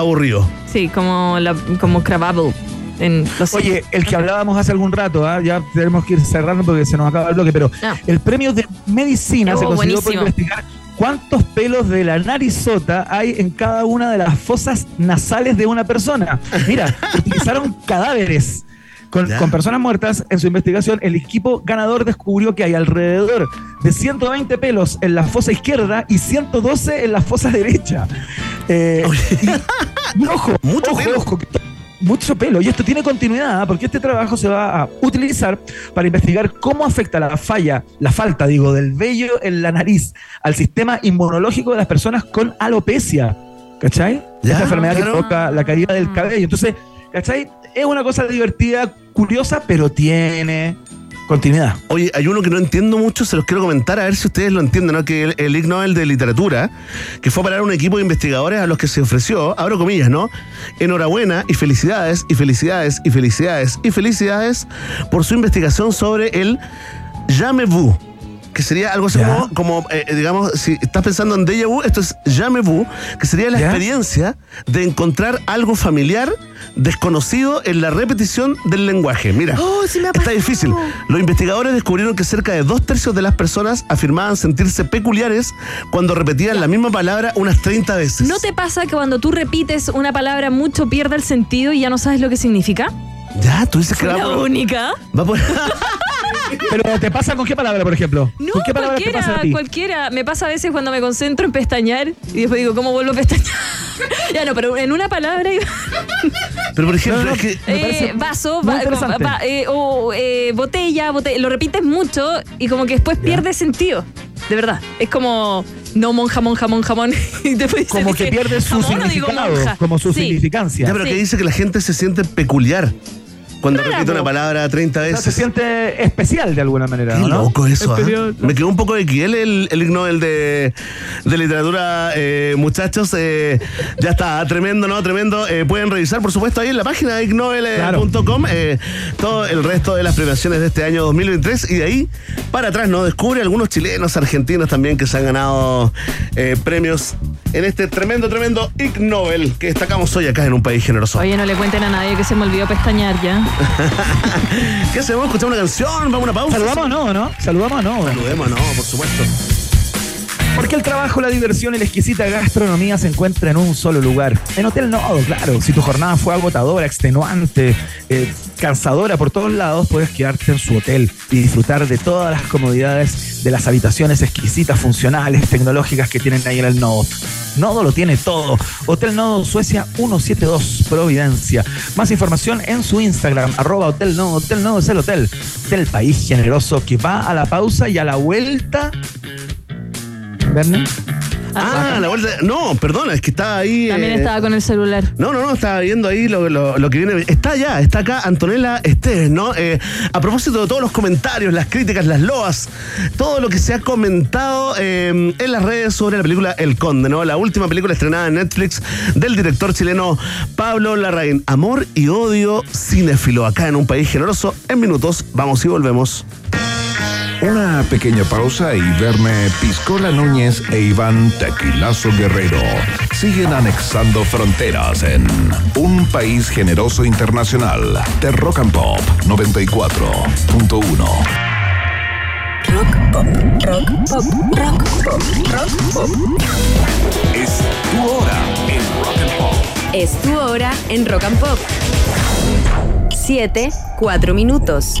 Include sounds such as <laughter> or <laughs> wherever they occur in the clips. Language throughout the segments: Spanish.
aburrido. Sí, como, la, como Crabable. En los Oye, el que hablábamos hace algún rato, ¿ah? ya tenemos que ir cerrando porque se nos acaba el bloque, pero Ah. el premio de medicina Oh, se consiguió por buenísimo. investigar cuántos pelos de la narizota hay en cada una de las fosas nasales de una persona. Mira, <laughs> utilizaron cadáveres. Con, personas muertas, en su investigación, el equipo ganador descubrió que hay alrededor de 120 pelos en la fosa izquierda y 112 en la fosa derecha. Eh, y, y ojo, <laughs> Mucho ojo, pelo. ojo, que esto- mucho pelo. Y esto tiene continuidad, ¿ah? porque este trabajo se va a utilizar para investigar cómo afecta la falla, la falta, digo, del vello en la nariz al sistema inmunológico de las personas con alopecia. ¿Cachai? Ya, Esta enfermedad claro. que provoca la caída del cabello. Entonces, ¿cachai? Es una cosa divertida, curiosa, pero tiene continuidad. Oye, hay uno que no entiendo mucho, se los quiero comentar a ver si ustedes lo entienden, ¿no? Que el, el Ig Nobel de Literatura, que fue a parar un equipo de investigadores a los que se ofreció, abro comillas, ¿no? Enhorabuena y felicidades, y felicidades, y felicidades, y felicidades por su investigación sobre el Jamais-vous. Que sería algo así Ya. como, como, eh, digamos, si estás pensando en déjà vu, esto es jamais-vu, que sería la Ya. experiencia de encontrar algo familiar, desconocido en la repetición del lenguaje. Mira, Oh, sí me ha está difícil. Los investigadores descubrieron que cerca de dos tercios de las personas afirmaban sentirse peculiares cuando repetían la misma palabra unas 30 veces. ¿No te pasa que cuando tú repites una palabra mucho pierde el sentido y ya no sabes lo que significa? Ya, tú dices que va La por... única. va por- <laughs> Pero ¿te pasa con qué palabra, por ejemplo? No, ¿Con qué palabra te cualquiera, pasa a ti? cualquiera. Me pasa a veces cuando me concentro en pestañear y después digo, ¿cómo vuelvo a pestañear? <laughs> ya no, pero en una palabra y- <laughs> Pero por ejemplo, No, que... Me parece eh, vaso, va- va- eh, o eh, botella, bote- lo repites mucho y como que después pierde sentido. De verdad. Es como no mon, jamón, jamón, jamón. y después Como que pierde su significado, monja. como su Sí. significancia. Ya, pero Sí. que dice que la gente se siente peculiar cuando Claro. repite una palabra 30 O sea, veces. se siente especial de alguna manera, Qué ¿no? loco eso. Especial. Me quedó un poco de Kiel el, el Ig Nobel de, de literatura, eh, muchachos. eh, ya está, tremendo, ¿no? Tremendo. Eh, pueden revisar, por supuesto, ahí en la página ignobel.com eh, todo el resto de las premiaciones de este año 2023. Y de ahí para atrás, ¿no? Descubre algunos chilenos, argentinos también que se han ganado eh, premios en este tremendo, tremendo Ig Nobel que destacamos hoy acá en un país generoso. Oye, no le cuenten a nadie que se me olvidó pestañear ya. <laughs> ¿Qué hacemos? ¿Escuchamos una canción? ¿Vamos a una pausa? ¿Saludamos o no, no? ¿Saludamos o no? Saludemos, no, por supuesto. Porque el trabajo, la diversión y la exquisita gastronomía se encuentran en un solo lugar. En Hotel Nodo, claro. Si tu jornada fue agotadora, extenuante, eh, cansadora por todos lados, puedes quedarte en su hotel y disfrutar de todas las comodidades de las habitaciones exquisitas, funcionales, tecnológicas que tienen ahí en el Nodo. Nodo lo tiene todo. Hotel Nodo Suecia 172 Providencia. Más información en su Instagram, arroba Hotel Nodo. Hotel Nodo es el hotel del país generoso que va a la pausa y a la vuelta. ¿Verne? Ah, la vuelta. No, perdona, es que estaba ahí. También eh, estaba con el celular. No, no, no, estaba viendo ahí lo, lo- lo que viene. Está allá, está acá Antonella Esteves, ¿no? Eh, a propósito de todos los comentarios, las críticas, las loas, todo lo que se ha comentado eh, en las redes sobre la película El Conde, ¿no? La última película estrenada en Netflix del director chileno Pablo Larraín. Amor y odio cinéfilo, acá en un país generoso. En minutos, vamos y volvemos. Una pequeña pausa y verme Piscola Núñez e Iván Tequilazo Guerrero siguen anexando fronteras en un país generoso internacional de Rock and Pop 94.1. Rock pop, rock pop, rock pop, rock pop. Es tu hora en Rock and Pop. Es tu hora en Rock and Pop. 7, 4 minutos.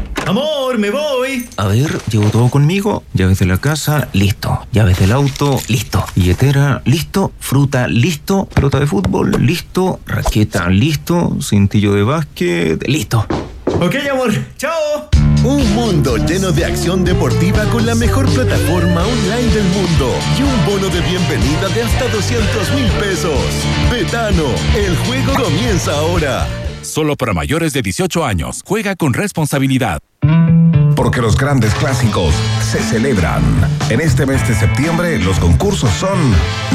Amor, me voy. A ver, llevo todo conmigo. Llaves de la casa, listo. Llaves del auto, listo. Billetera, listo. Fruta, listo. Pelota de fútbol, listo. Raqueta, listo. Cintillo de básquet, listo. Ok, amor. Chao. Un mundo lleno de acción deportiva con la mejor plataforma online del mundo y un bono de bienvenida de hasta 200 mil pesos. Betano, el juego comienza ahora. Solo para mayores de 18 años. Juega con responsabilidad. Porque los grandes clásicos se celebran. En este mes de septiembre los concursos son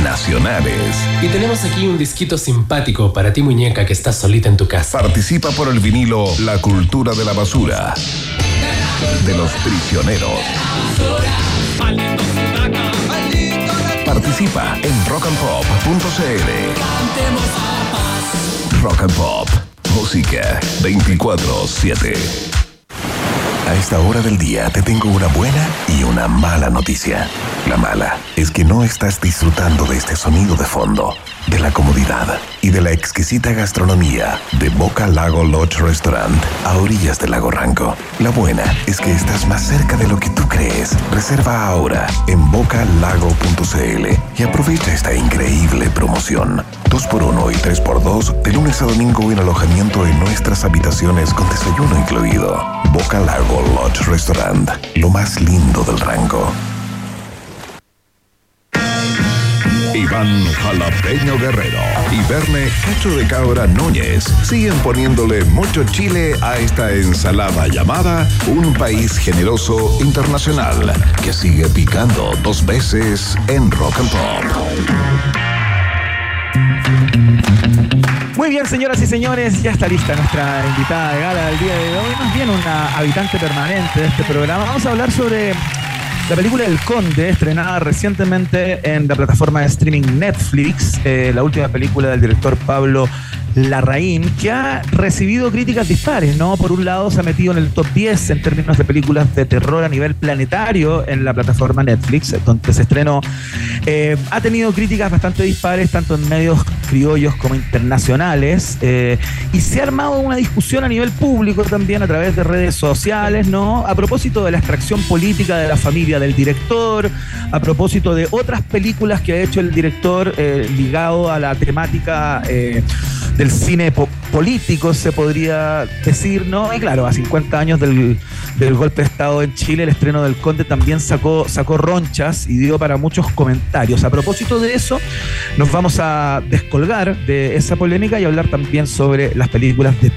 nacionales. Y tenemos aquí un disquito simpático para ti muñeca que estás solita en tu casa. Participa por el vinilo La cultura de la basura. De los prisioneros. Participa en rockandpop.cl. Rock and Pop. Música 24-7. A esta hora del día te tengo una buena y una mala noticia. La mala es que no estás disfrutando de este sonido de fondo, de la comodidad y de la exquisita gastronomía de Boca Lago Lodge Restaurant a orillas del lago Ranco. La buena es que estás más cerca de lo que tú crees. Reserva ahora en bocalago.cl y aprovecha esta increíble promoción. 2x1 y 3x2 de lunes a domingo en alojamiento en nuestras habitaciones con desayuno incluido. Boca Lago Lodge Restaurant, lo más lindo del rango. Iván Jalapeño Guerrero y Verne Cacho de Cabra Núñez siguen poniéndole mucho chile a esta ensalada llamada Un País Generoso Internacional que sigue picando dos veces en Rock and Pop. Muy bien, señoras y señores, ya está lista nuestra invitada de gala del día de hoy. Más bien una habitante permanente de este programa. Vamos a hablar sobre la película El Conde, estrenada recientemente en la plataforma de streaming Netflix, eh, la última película del director Pablo Larraín, que ha recibido críticas dispares, ¿no? Por un lado, se ha metido en el top 10 en términos de películas de terror a nivel planetario en la plataforma Netflix, donde se estrenó. Eh, ha tenido críticas bastante dispares, tanto en medios criollos como internacionales, eh, y se ha armado una discusión a nivel público también a través de redes sociales, ¿no? A propósito de la extracción política de la familia del director, a propósito de otras películas que ha hecho el director eh, ligado a la temática del cine político, se podría decir, ¿no? Y claro, a 50 años del, golpe de Estado en Chile, el estreno del Conde también sacó, sacó ronchas y dio para muchos comentarios. A propósito de eso, nos vamos a descolgar de esa polémica y hablar también sobre las películas de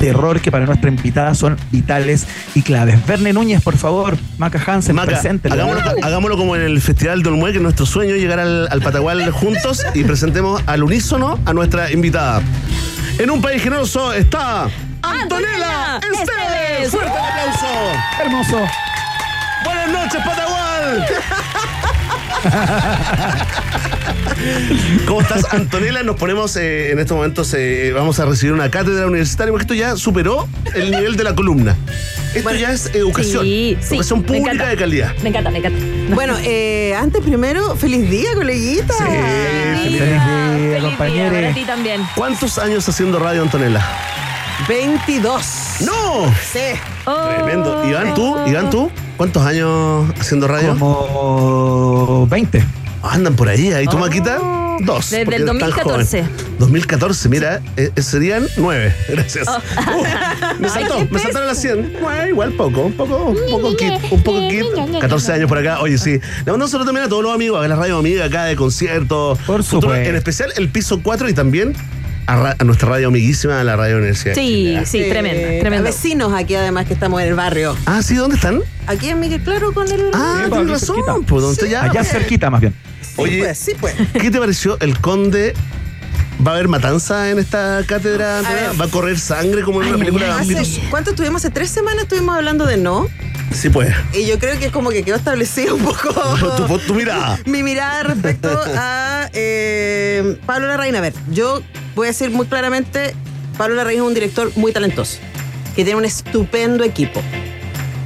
terror que para nuestra invitada son vitales y claves. Verne Núñez, por favor, Maca Hansen, presente. Hagámoslo, como en el Festival de Olmué, que es nuestro sueño llegar al, al Patagual juntos y presentemos al unísono a nuestra invitada. En un país generoso está Antonella Esteves. Fuerte el aplauso. Hermoso. Buenas noches, Patagual. <laughs> ¿Cómo estás, Antonella? Nos ponemos eh, en estos momentos, eh, vamos a recibir una cátedra universitaria, porque esto ya superó el nivel de la columna. Esto ya es educación. Sí, educación pública de calidad. Me encanta, me encanta. <laughs> Bueno, eh, antes primero, feliz día, coleguita. Sí, feliz día, compañeros. Para ti también. ¿Cuántos años haciendo radio, Antonella? 22. ¡No! Sí. Tremendo. Iván, tú, Iván, tú, ¿cuántos años haciendo radio? Como 20. Andan por ahí, ahí tú, oh. Maquita. Dos. Desde el 2014. 2014, mira, eh, eh, serían nueve. <laughs> Gracias. Oh. Uh, me saltó, me saltaron las 100. Bueno, igual poco, un poco, un poco kit, un poco kit. 14 años por acá. Oye, sí. Le mando un saludo también a todos los amigos, a la radio amiga acá de conciertos. Por supuesto. En especial el piso 4 y también a, nuestra radio amiguísima, la radio Universidad. Sí, sí, tremenda, tremenda. vecinos aquí además que estamos en el barrio. Ah, sí, ¿dónde están? Aquí en Miguel Claro con el. Ah, tienes razón. Pues, ¿dónde ya? Allá cerquita, más bien. Oye, pues, sí, pues. ¿qué te pareció el conde ¿Va a haber matanza en esta cátedra? ¿Va a correr sangre como en una película de vampiros? ¿Cuánto estuvimos? Hace tres semanas estuvimos hablando de no. Sí, pues. Y yo creo que es como que quedó establecido un poco. <laughs> tu, tu, mirada. <laughs> Mi mirada respecto a eh, Pablo Larraín. A ver, yo voy a decir muy claramente: Pablo Larraín es un director muy talentoso, que tiene un estupendo equipo.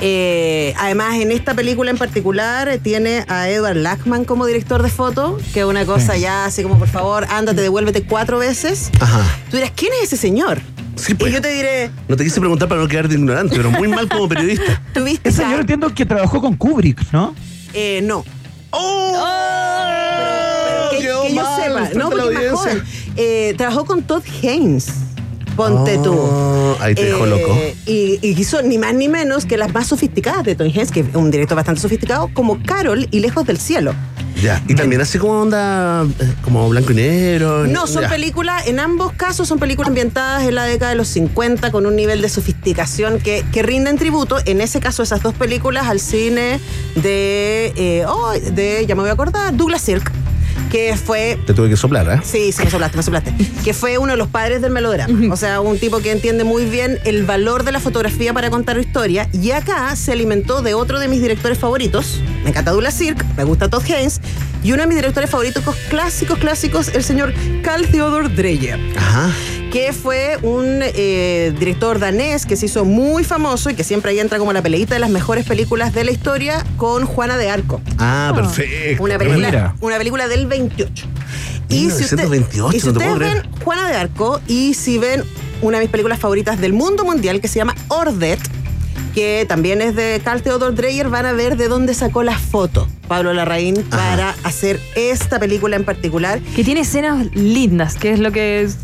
Eh, además, en esta película en particular tiene a Edward Lackman como director de foto, que es una cosa ya así como, por favor, ándate, devuélvete cuatro veces. Ajá. Tú dirás, ¿quién es ese señor? Sí, pues. Y yo te diré. No te quise preguntar para no quedarte ignorante, pero muy mal como periodista. <laughs> ¿Tuviste ese señor entiendo que trabajó con Kubrick, ¿no? Eh, no. ¡Oh! que, no, porque más joven. Eh, trabajó con Todd Haynes. Ponte tú. Oh, ahí te dejo Eh, loco. Y, y hizo ni más ni menos que las más sofisticadas de Tony Hens, que es un director bastante sofisticado, como Carol y Lejos del Cielo. Ya. Y también así como onda, eh, como blanco y negro. No, son películas, en ambos casos son películas ambientadas en la década de los 50 con un nivel de sofisticación que, que rinden tributo, en ese caso esas dos películas, al cine de, eh, oh, de ya me voy a acordar, Douglas Sirk, que fue Te tuve que soplar, ¿eh? Sí, sí, me soplaste, me soplaste. Que fue uno de los padres del melodrama. O sea, un tipo que entiende muy bien el valor de la fotografía para contar historia. Y acá se alimentó de otro de mis directores favoritos. Me encanta Douglas Sirk, me gusta Todd Haynes. Y uno de mis directores favoritos clásicos, clásicos, el señor Carl Theodor Dreyer Ajá. Que fue un eh, director danés que se hizo muy famoso y que siempre ahí entra como la peleita de las mejores películas de la historia con Juana de Arco. Ah, perfecto. Una película, una película del 28. Y si, usted- 1928, y si no te ustedes ven. Juana de Arco y si ven una de mis películas favoritas del mundo mundial que se llama Ordet, que también es de Carl Theodor Dreyer, van a ver de dónde sacó la foto Pablo Larraín para hacer esta película en particular. Que tiene escenas lindas, que es lo que es-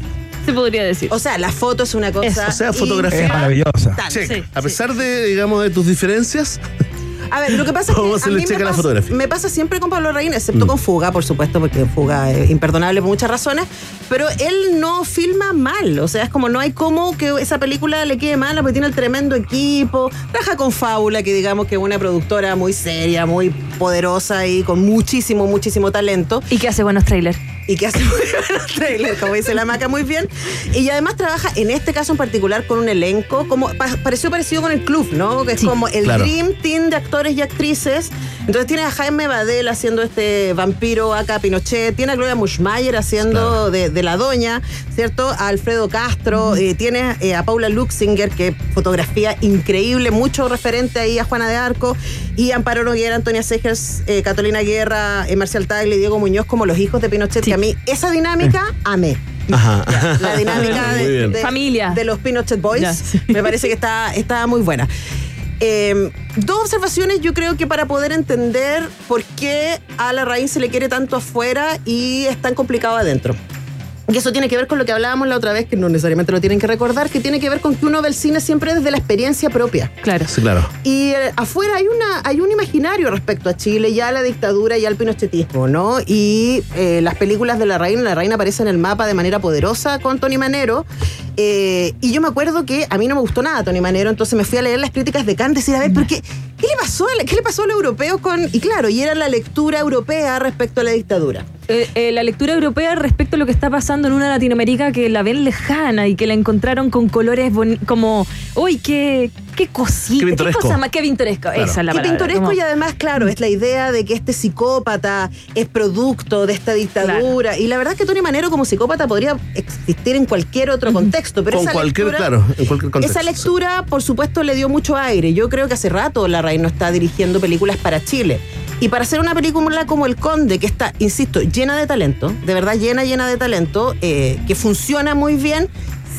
se podría decir. O sea, la foto es una cosa. Eso. O sea, fotografía. Es maravillosa. Tal. Check. Sí, a pesar de, digamos, de tus diferencias, A ver, lo que pasa es ¿Cómo que se a le mí checa me la pasa, fotografía? me pasa siempre con Pablo Mm. excepto con Fuga, por supuesto, porque Fuga es imperdonable por muchas razones, pero él no filma mal, o sea, es como no hay cómo que esa película le quede mala, porque tiene el tremendo equipo, trabaja con Fábula, que digamos que es una productora muy seria, muy poderosa y con muchísimo, muchísimo talento Y que hace buenos trailers. Y que hace <laughs> muy buenos trailers, como dice la maca muy bien. Y además trabaja, en este caso en particular, con un elenco, como pa- pareció parecido con el club, ¿no? Que es Sí, como el claro. Dream Team de actores y actrices. Entonces tiene a Jaime Badel haciendo este vampiro acá Pinochet, tiene a Gloria Mushmayer haciendo de, de la doña, ¿cierto? A Alfredo Castro, eh, tiene eh, a Paula Luxinger, que fotografía increíble, mucho referente ahí a Juana de Arco, y Amparo Noguera, Antonia Segers, eh, Catalina Guerra, eh, Marcial Tagle y Diego Muñoz como los hijos de Pinochet, Sí. que mí esa dinámica amé. Ajá. La dinámica de, Familia. de los Pinochet Boys Ya, sí. me parece que está, está muy buena. Eh, dos observaciones yo creo que para poder entender por qué a la raíz se le quiere tanto afuera y es tan complicado adentro. Y eso tiene que ver con lo que hablábamos la otra vez, que no necesariamente lo tienen que recordar, que tiene que ver con que uno ve el cine siempre desde la experiencia propia. Claro. Sí, claro. Y eh, afuera hay, una, hay un imaginario respecto a Chile, ya a la dictadura y al pinochetismo, ¿no? Y eh, las películas de La Reina, La Reina aparece en el mapa de manera poderosa con Tony Manero. Eh, y yo me acuerdo que a mí no me gustó nada Tony Manero, entonces me fui a leer las críticas de Kant y decir, a ver, ¿por qué? ¿Qué le pasó a, qué le pasó a los europeos con...? Y claro, y era la lectura europea respecto a la dictadura. Eh, eh, la lectura europea respecto a lo que está pasando en una Latinoamérica que la ven lejana y que la encontraron con colores como, uy, qué, qué cosita, Qué pintoresco. cosa más, qué pintoresco. Claro. Esa es la Qué palabra. pintoresco y además, claro, es la idea de que este psicópata es producto de esta dictadura. Y la verdad es que Tony Manero como psicópata podría existir en cualquier otro contexto. Pero Con esa cualquier, lectura- claro, en cualquier contexto. Esa lectura, por supuesto, le dio mucho aire. Yo creo que hace rato la no está dirigiendo películas para Chile. Y para hacer una película como El Conde, que está, insisto, llena de talento, de verdad llena, llena de talento, eh, que funciona muy bien,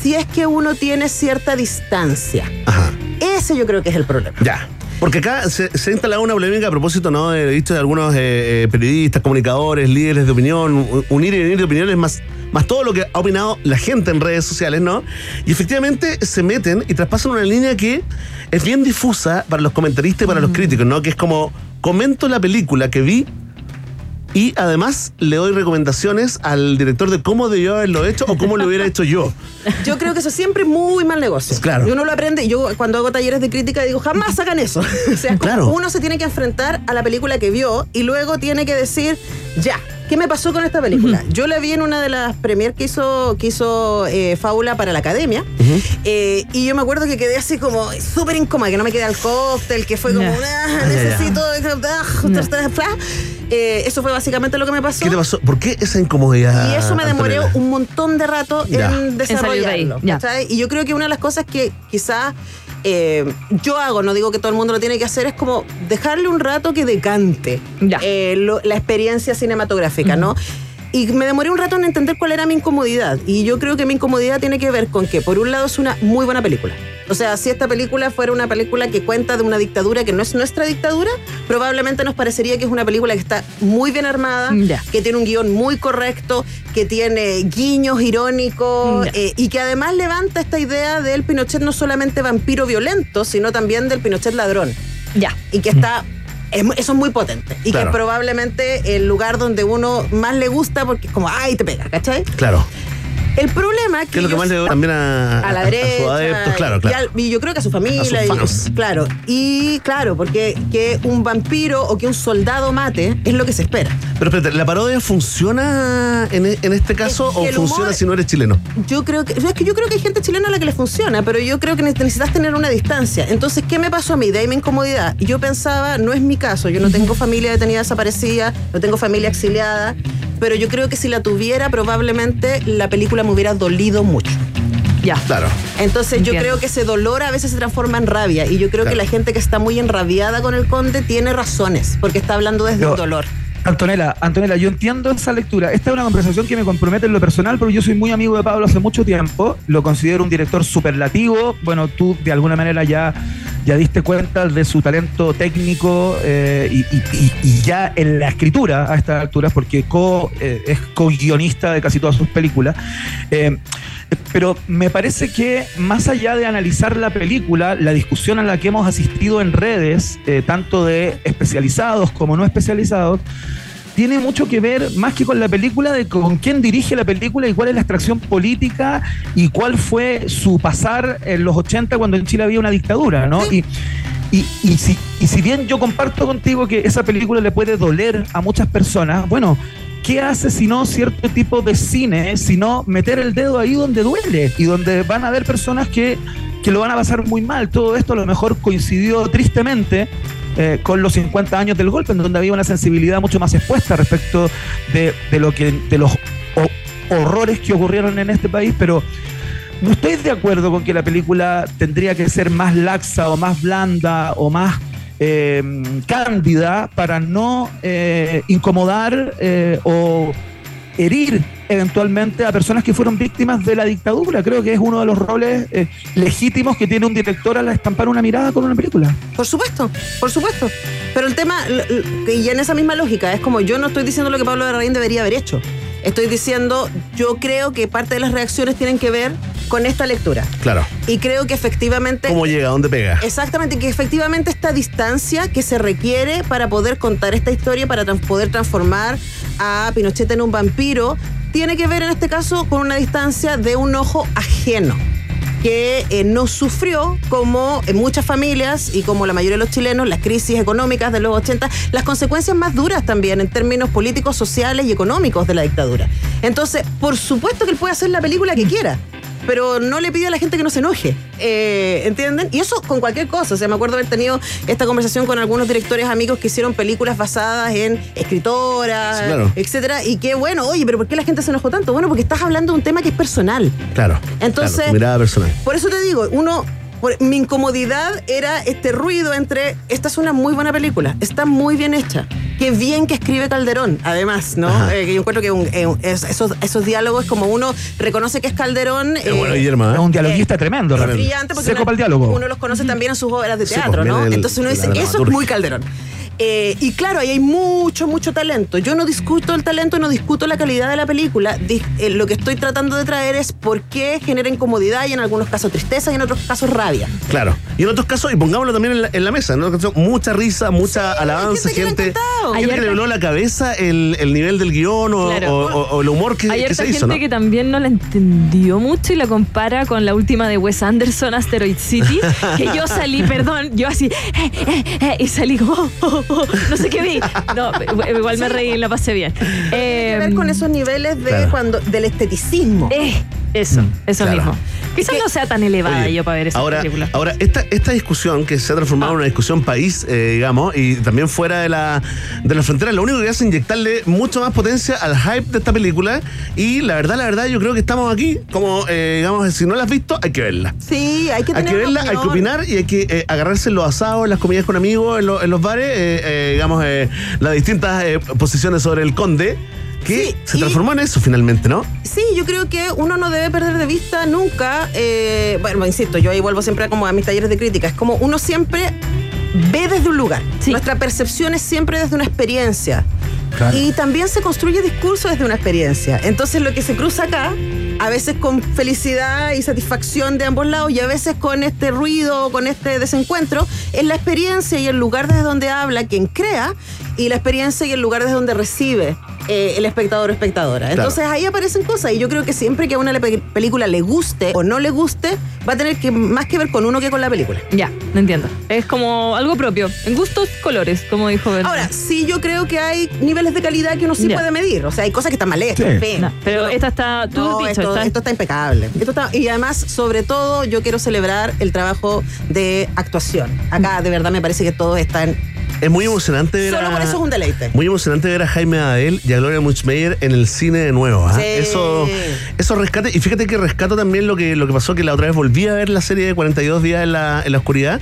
si es que uno tiene cierta distancia. Ajá. Ese yo creo que es el problema. Ya. Porque acá se, se ha instalado una polémica a propósito, ¿no? He dicho de algunos eh, eh, periodistas, comunicadores, líderes de opinión, unir y unir de opiniones, más, más todo lo que ha opinado la gente en redes sociales, ¿no? Y efectivamente se meten y traspasan una línea que es bien difusa para los comentaristas y para los críticos, ¿no? Que es como, comento la película que vi y además le doy recomendaciones al director de cómo debió haberlo hecho o cómo lo hubiera hecho yo. <laughs> Yo creo que eso es siempre muy mal negocio. Claro. Y uno lo aprende. Yo cuando hago talleres de crítica digo, jamás hagan eso. <laughs> o sea, Claro. uno se tiene que enfrentar a la película que vio y luego tiene que decir, ya, ¿qué me pasó con esta película? Yo la vi en una de las premiers que hizo, que hizo eh, Fábula para la Academia. Eh, y yo me acuerdo que quedé así como súper incómoda, que no me quedé al cóctel, que fue como. "Ah, necesito... ah". Eh, eso fue básicamente lo que me pasó. ¿Qué te pasó? ¿Por qué esa incomodidad? Y eso me demoré Antonella? un montón de rato Ya. en En salir de ahí, desarrollarlo. Y yo creo que una de las cosas que quizás eh, yo hago, no digo que todo el mundo lo tiene que hacer, es como dejarle un rato que decante Ya. eh, lo- la experiencia cinematográfica, ¿no? Y me demoré un rato en entender cuál era mi incomodidad. Y yo creo que mi incomodidad tiene que ver con que, por un lado, es una muy buena película. O sea, si esta película fuera una película que cuenta de una dictadura que no es nuestra dictadura, probablemente nos parecería que es una película que está muy bien armada, que tiene un guion muy correcto, que tiene guiños irónicos eh, y que además levanta esta idea del Pinochet no solamente vampiro violento, sino también del Pinochet ladrón. Ya. Y que está. Es eso es muy potente. Y Claro. que probablemente el lugar donde uno más le gusta porque es como, ay, te pega, ¿cachai? Claro. El problema es que. Que es lo que más le también a, a la a derecha. sus adeptos, claro, Y, claro. al- y yo creo que a su familia. A sus y- fans. claro. Y claro, porque que un vampiro o que un soldado mate es lo que se espera. Pero espérate, ¿la parodia funciona en, e- en este caso Es o funciona si no eres chileno? Yo creo que. Es que yo creo que hay gente chilena a la que le funciona, pero yo creo que ne- necesitas tener una distancia. Entonces, ¿qué me pasó a mí? De ahí mi incomodidad. Y yo pensaba, no es mi caso, yo no tengo familia detenida desaparecida, no tengo familia exiliada, pero yo creo que si la tuviera, probablemente la película me hubiera dolido mucho. Ya. Claro. Entonces yo creo que ese dolor a veces se transforma en rabia y yo creo que la gente que está muy enrabiada con el conde tiene razones porque está hablando desde Yo- el dolor. Antonella, Antonella, yo entiendo esa lectura. Esta es una conversación que me compromete en lo personal, pero yo soy muy amigo de Pablo hace mucho tiempo. Lo considero un director superlativo. Bueno, tú de alguna manera ya, ya diste cuenta de su talento técnico eh, y, ya en la escritura a estas alturas, porque co, eh, es co-guionista de casi todas sus películas. Eh, pero me parece que más allá de analizar la película, la discusión a la que hemos asistido en redes, tanto de especializados como no especializados, tiene mucho que ver más que con la película, de con quién dirige la película y cuál es la extracción política y cuál fue su pasar en los 80 cuando en Chile había una dictadura, ¿no? Y, y, y si, y si bien yo comparto contigo que esa película le puede doler a muchas personas, bueno, ¿qué hace si no cierto tipo de cine, si no meter el dedo ahí donde duele y donde van a haber personas que, que lo van a pasar muy mal? Todo esto a lo mejor coincidió tristemente eh, con los 50 años del golpe, en donde había una sensibilidad mucho más expuesta respecto de, de lo que, de los ho- horrores que ocurrieron en este país, pero no estoy de acuerdo con que la película tendría que ser más laxa o más blanda o más eh, cándida para no eh, incomodar o herir eventualmente a personas que fueron víctimas de la dictadura. Creo que es uno de los roles eh, legítimos que tiene un director al estampar una mirada con una película. Por supuesto, por supuesto. Pero el tema, y en esa misma lógica, es como yo no estoy diciendo lo que Pablo Larraín debería haber hecho. Estoy diciendo, yo creo que parte de las reacciones tienen que ver con esta lectura. Claro. Y creo que efectivamente... ¿Cómo llega? ¿Dónde pega? Exactamente, que efectivamente esta distancia que se requiere para poder contar esta historia, para trans- poder transformar a Pinochet en un vampiro, tiene que ver en este caso con una distancia de un ojo ajeno que eh, no sufrió como en muchas familias y como la mayoría de los chilenos las crisis económicas de los 80, las consecuencias más duras también en términos políticos, sociales y económicos de la dictadura. Entonces, por supuesto que él puede hacer la película que quiera, pero no le pide a la gente que no se enoje. Eh, ¿Entienden? Y eso con cualquier cosa. O sea, me acuerdo haber tenido esta conversación con algunos directores amigos que hicieron películas basadas en escritoras, Sí, claro. etcétera. Y que bueno, oye, pero ¿por qué la gente se enojó tanto? Bueno, porque estás hablando de un tema que es personal. Claro. Entonces- claro, mirada personal. Por eso te digo, uno, mi incomodidad era este ruido entre, esta es una muy buena película, está muy bien hecha. Qué bien que escribe Calderón, además, ¿no? Eh, yo encuentro que un- eh, esos, esos diálogos, como uno reconoce que es Calderón. Qué bueno, Guillermo, ¿eh? Es un dialoguista tremendo, realmente. brillante porque Seco uno, para el diálogo. uno los conoce también en sus obras de Sí, teatro, pues, ¿no? Entonces uno dice, eso es muy Calderón. Eh, y claro, ahí hay mucho, mucho talento. Yo no discuto el talento, no discuto la calidad de la película. Dis- eh, lo que estoy tratando de traer es por qué genera incomodidad y en algunos casos tristeza y en otros casos rabia. Claro. Y en otros casos, y pongámoslo también en la, en la mesa, ¿no? Mucha risa, mucha Sí, alabanza, hay gente que le ha gente, gente Hay que le voló la cabeza el, el nivel del guion o, Claro. o- o- o el humor que, Hay que se gente hizo, ¿no? que también no la entendió mucho y la compara con la última de Wes Anderson, Asteroid City, que yo salí, <laughs> perdón, yo así, eh, eh, eh, y salí como, <laughs> oh, oh, <laughs> no sé qué vi. No, igual me reí y la pasé bien. Tiene que ver Eh, con esos niveles de claro. cuando del esteticismo. eh, eso, eso claro. mismo. Quizás no sea tan elevada Oye, yo para ver esa ahora, película. Ahora, esta, esta discusión que se ha transformado en una discusión país, eh, digamos, y también fuera de la, de la frontera, lo único que hace es inyectarle mucho más potencia al hype de esta película. Y la verdad, la verdad, yo creo que estamos aquí, como, eh, digamos, si no la has visto, hay que verla. Sí, hay que Hay tener que verla, hay que opinar y hay que eh, agarrarse en los asados, en las comidas con amigos, en, lo- en los bares, eh, eh, digamos, eh, las distintas eh, posiciones sobre el conde. Que Sí, se y- transformó en eso finalmente, ¿no? Sí, yo creo que uno no debe perder de vista nunca, eh, bueno, insisto, yo ahí vuelvo siempre como a mis talleres de crítica, es como uno siempre ve desde un lugar. Nuestra percepción es siempre desde una experiencia. Claro. Y también se construye discurso desde una experiencia. Entonces lo que se cruza acá, a veces con felicidad y satisfacción de ambos lados y a veces con este ruido, con este desencuentro, es la experiencia y el lugar desde donde habla quien crea y la experiencia y el lugar desde donde recibe eh, el espectador o espectadora. Claro. Entonces ahí aparecen cosas y yo creo que siempre que a una película le guste o no le guste, va a tener que más que ver con uno que con la película. Ya, no entiendo. Es como algo propio. En gustos, colores, como dijo Bernie. Ahora, sí yo creo que hay niveles de calidad que uno sí Ya. puede medir. O sea, hay cosas que están mal hechas. Sí. en fin. No, pero esta está. Tú No, has dicho, esto, está- esto está impecable. Esto está- y además, sobre todo, yo quiero celebrar el trabajo de actuación. Acá, de verdad, me parece que todos están. Es muy emocionante ver Solo a- por eso es un deleite. Muy emocionante ver a Jaime Adel y a Gloria Muchmeyer en el cine de nuevo. Sí. Eso, eso rescate. Y fíjate que rescato también lo que, lo que pasó, que la otra vez volví a ver la serie de 42 días en la, en la oscuridad,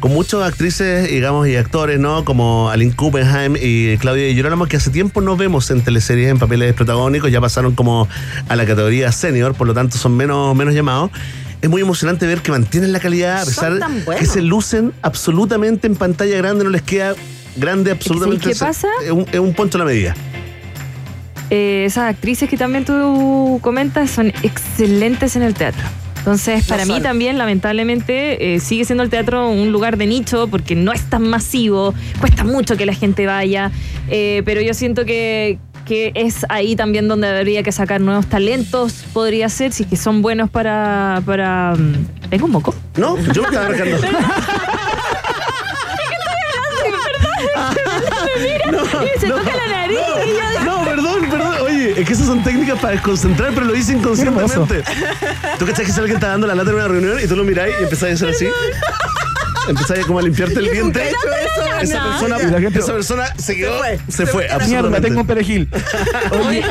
con muchas actrices, digamos, y actores, ¿no? Como Aline Kuppenheim y Claudia Di Girolamo, que hace tiempo no vemos en teleseries en papeles protagónicos, ya pasaron como a la categoría senior, por lo tanto son menos, menos llamados. Es muy emocionante ver que mantienen la calidad a pesar que se lucen absolutamente en pantalla grande, no les queda grande absolutamente. qué pasa? Es un, es un poncho a la medida. eh, esas actrices que también tú comentas son excelentes en el teatro. Entonces, para mí también, lamentablemente, eh, sigue siendo el teatro un lugar de nicho porque no es tan masivo, cuesta mucho que la gente vaya, eh, pero yo siento que, que es ahí también donde habría que sacar nuevos talentos, podría ser, si es que son buenos para... para mm, ¿Tengo un moco? No, <laughs> yo me estaba arrancando. <laughs> Mira, y se toca la nariz. y yo- No, perdón, perdón. Oye, es que esas son técnicas para desconcentrar, pero lo hice inconscientemente. ¿Tú cachás que si alguien está dando la lata en una reunión y tú lo miráis y empezáis a hacer así? Empezáis como a limpiarte el <laughs> diente. Esa persona, Y la gente- esa persona se quedó, se Se fue. fue. Mierda, tengo un perejil. <laughs> Oye,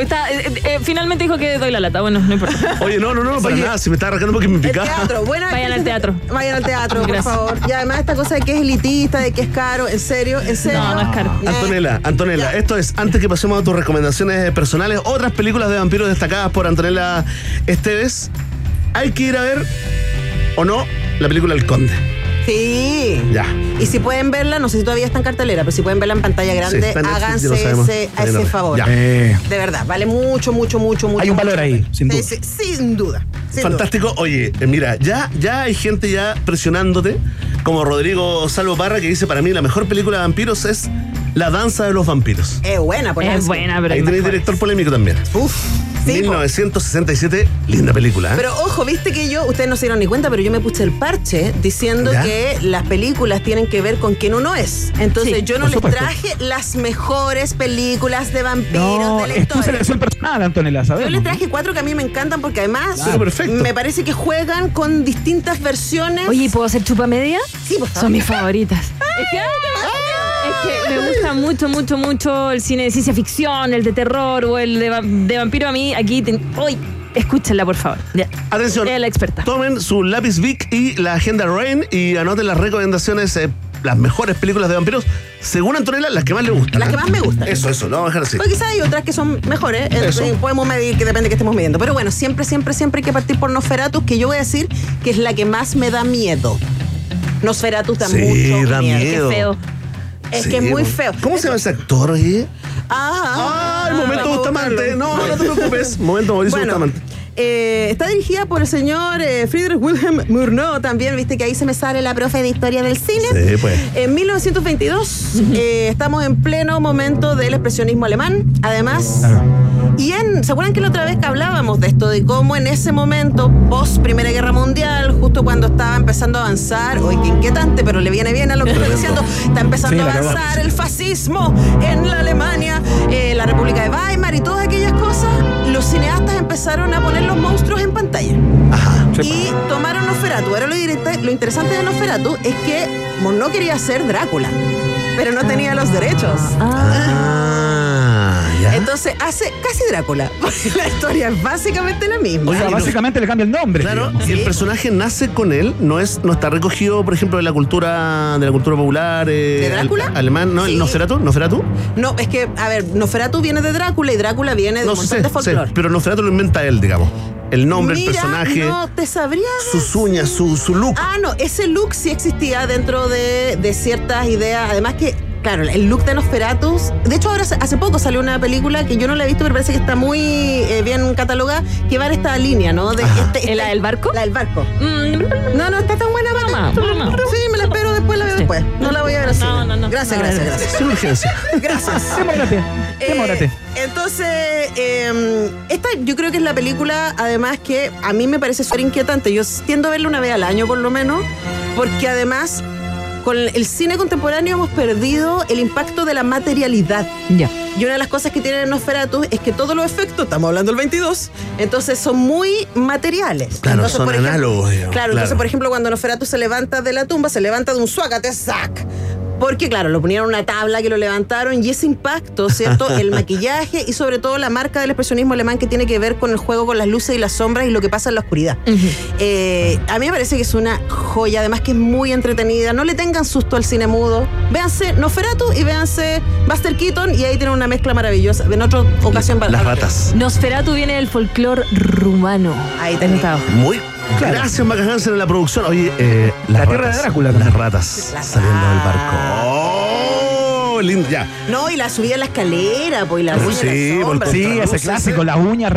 está- eh, eh, finalmente dijo que doy la lata. Bueno, no importa. Oye, no, no, no, para Oye, nada. Si me está arrancando porque me El picaba. teatro, buena Vayan al teatro. Vayan al teatro, por Gracias. favor. Y además esta cosa de que es elitista, de que es caro, en serio, en serio. No, no es caro. Eh, Antonella, Antonella, esto es, antes que pasemos a tus recomendaciones personales, otras películas de vampiros destacadas por Antonella Esteves, hay que ir a ver, o no, la película El Conde. Sí. Ya. Y si pueden verla, no sé si todavía está en cartelera, pero si pueden verla en pantalla grande, en háganse ese, a favor. Ya. Eh, De verdad, vale mucho, mucho, mucho, mucho. Hay un valor ahí, sin duda. sí, sin duda. sin Fantástico. Oye, eh, mira, ya, ya hay gente ya presionándote, como Rodrigo Salvo Parra, que dice, para mí la mejor película de vampiros es La Danza de los Vampiros. Es buena, por Es buena, pero Ahí mejor. director polémico también. Uf. Sí, po. 1967, linda película. ¿eh? Pero ojo, viste que yo, ustedes no se dieron ni cuenta, pero yo me puse el parche diciendo ¿Ya? que las películas tienen que ver con quien uno es. Entonces Sí, yo no les supuesto. traje las mejores películas de vampiros no, de la es tu historia. selección personal, Antonella, ¿sabes? Yo les traje cuatro que a mí me encantan porque además Claro, perfecto. me parece que juegan con distintas versiones. Oye, ¿y ¿puedo hacer chupa media? sí, por favor. Son mis favoritas. <laughs> Es que, es que me gusta mucho, mucho, mucho el cine de ciencia ficción, el de terror o el de, va- de vampiro. A mí, aquí. ten- Uy, escúchenla, por favor. Ya. Atención. Ella es la experta. Tomen su lápiz Vic y la agenda Rain y anoten las recomendaciones, eh, las mejores películas de vampiros, según Antonella, las que más le gustan. Las que más me gustan. Eso, eso, lo vamos a dejar así. Porque quizás hay otras que son mejores, eh, Eso. eh, podemos medir que depende de que estemos midiendo. Pero bueno, siempre, siempre, siempre hay que partir por Nosferatus, que yo voy a decir que es la que más me da miedo. Nosferatus da Sí, mucho da miedo. Qué feo. Es Sí, que es muy feo. ¿Cómo se llama ese actor, oye? Ah, ¡Ay, momento vamos a Bustamante! No, no te <laughs> preocupes. Momento Mauricio Bueno, Bustamante. eh, está dirigida por el señor eh, Friedrich Wilhelm Murnau también, viste que ahí se me sale la profe de historia del cine. Sí, pues. En 1922 eh, estamos en pleno momento del expresionismo alemán. Además, y en, ¿se acuerdan que la otra vez que hablábamos de esto, de cómo en ese momento, post Primera Guerra Mundial, justo cuando estaba empezando a avanzar, oye, qué inquietante, pero le viene bien a lo que estoy diciendo, está empezando Sí, a avanzar el fascismo en la Alemania, eh, la República de Weimar y todas aquellas cosas, los cineastas empezaron a poner los monstruos en pantalla. Y tomaron Nosferatu. Ahora lo, lo interesante de Nosferatu es que no quería ser Drácula, pero no tenía los derechos. Ah, ¿Ya? Entonces hace casi Drácula. Porque <laughs> la historia es básicamente la misma. O sea, no- básicamente le cambia el nombre. Claro, y el personaje nace con él, no es, no está recogido, por ejemplo, de la cultura, de la cultura popular eh, ¿De Drácula? al- alemán, ¿no? Sí. ¿El Nosferatu? ¿Nosferatu? No, es que, a ver, Nosferatu viene de Drácula y Drácula viene de No un sé, montón de sé, folclore. pero Nosferatu lo inventa él, digamos. El nombre, Mira, el personaje, No, te sabría. sus uñas, su, su look. Ah, no, ese look sí existía dentro de, de ciertas ideas. Además que, claro, el look de Nosferatus. De hecho, ahora hace- poco salió una película que yo no la he visto, pero parece que está muy eh, bien catalogada, que va en esta línea, ¿no? De este- ¿La del barco? La del barco. Mm, No, no está tan buena. Mamá, mamá. Sí, me la espero después, la veo después. No la voy a ver así. No, no, no. Gracias, No, gracias, no. <laughs> gracias. Gracias. Demórate, Eh, demórate. entonces, eh, esta yo creo que es la película, además que a mí me parece súper inquietante. Yo tiendo a verla una vez al año por lo menos, porque además con el cine contemporáneo hemos perdido el impacto de la materialidad. Ya. Y una de las cosas que tiene Nosferatu es que todos los efectos, estamos hablando del 22, entonces son muy materiales. Claro, Entonces, son por análogos, Claro. entonces, por ejemplo, cuando Nosferatu se levanta de la tumba, se levanta de un suácate, ¡zac! Porque, claro, lo ponieron en una tabla que lo levantaron y ese impacto, ¿cierto? <laughs> El maquillaje y sobre todo la marca del expresionismo alemán que tiene que ver con el juego con las luces y las sombras y lo que pasa en la oscuridad. Eh, a mí me parece que es una joya, además que es muy entretenida. No le tengan susto al cine mudo. Véanse Nosferatu y véanse Buster Keaton y ahí tienen una mezcla maravillosa. En otra ocasión Las ratas. Nosferatu viene del folclore rumano. Ahí tenés. Anotado. Muy. Gracias, Hansen, en la producción. Oye, eh, las La tierra ratas, de Drácula Las ratas Las saliendo del barco. Oh, lindo, ya. No, y la subida a la escalera, pues, y la uña Sí, la sombra. Sí, ese luces, clásico, las uñas,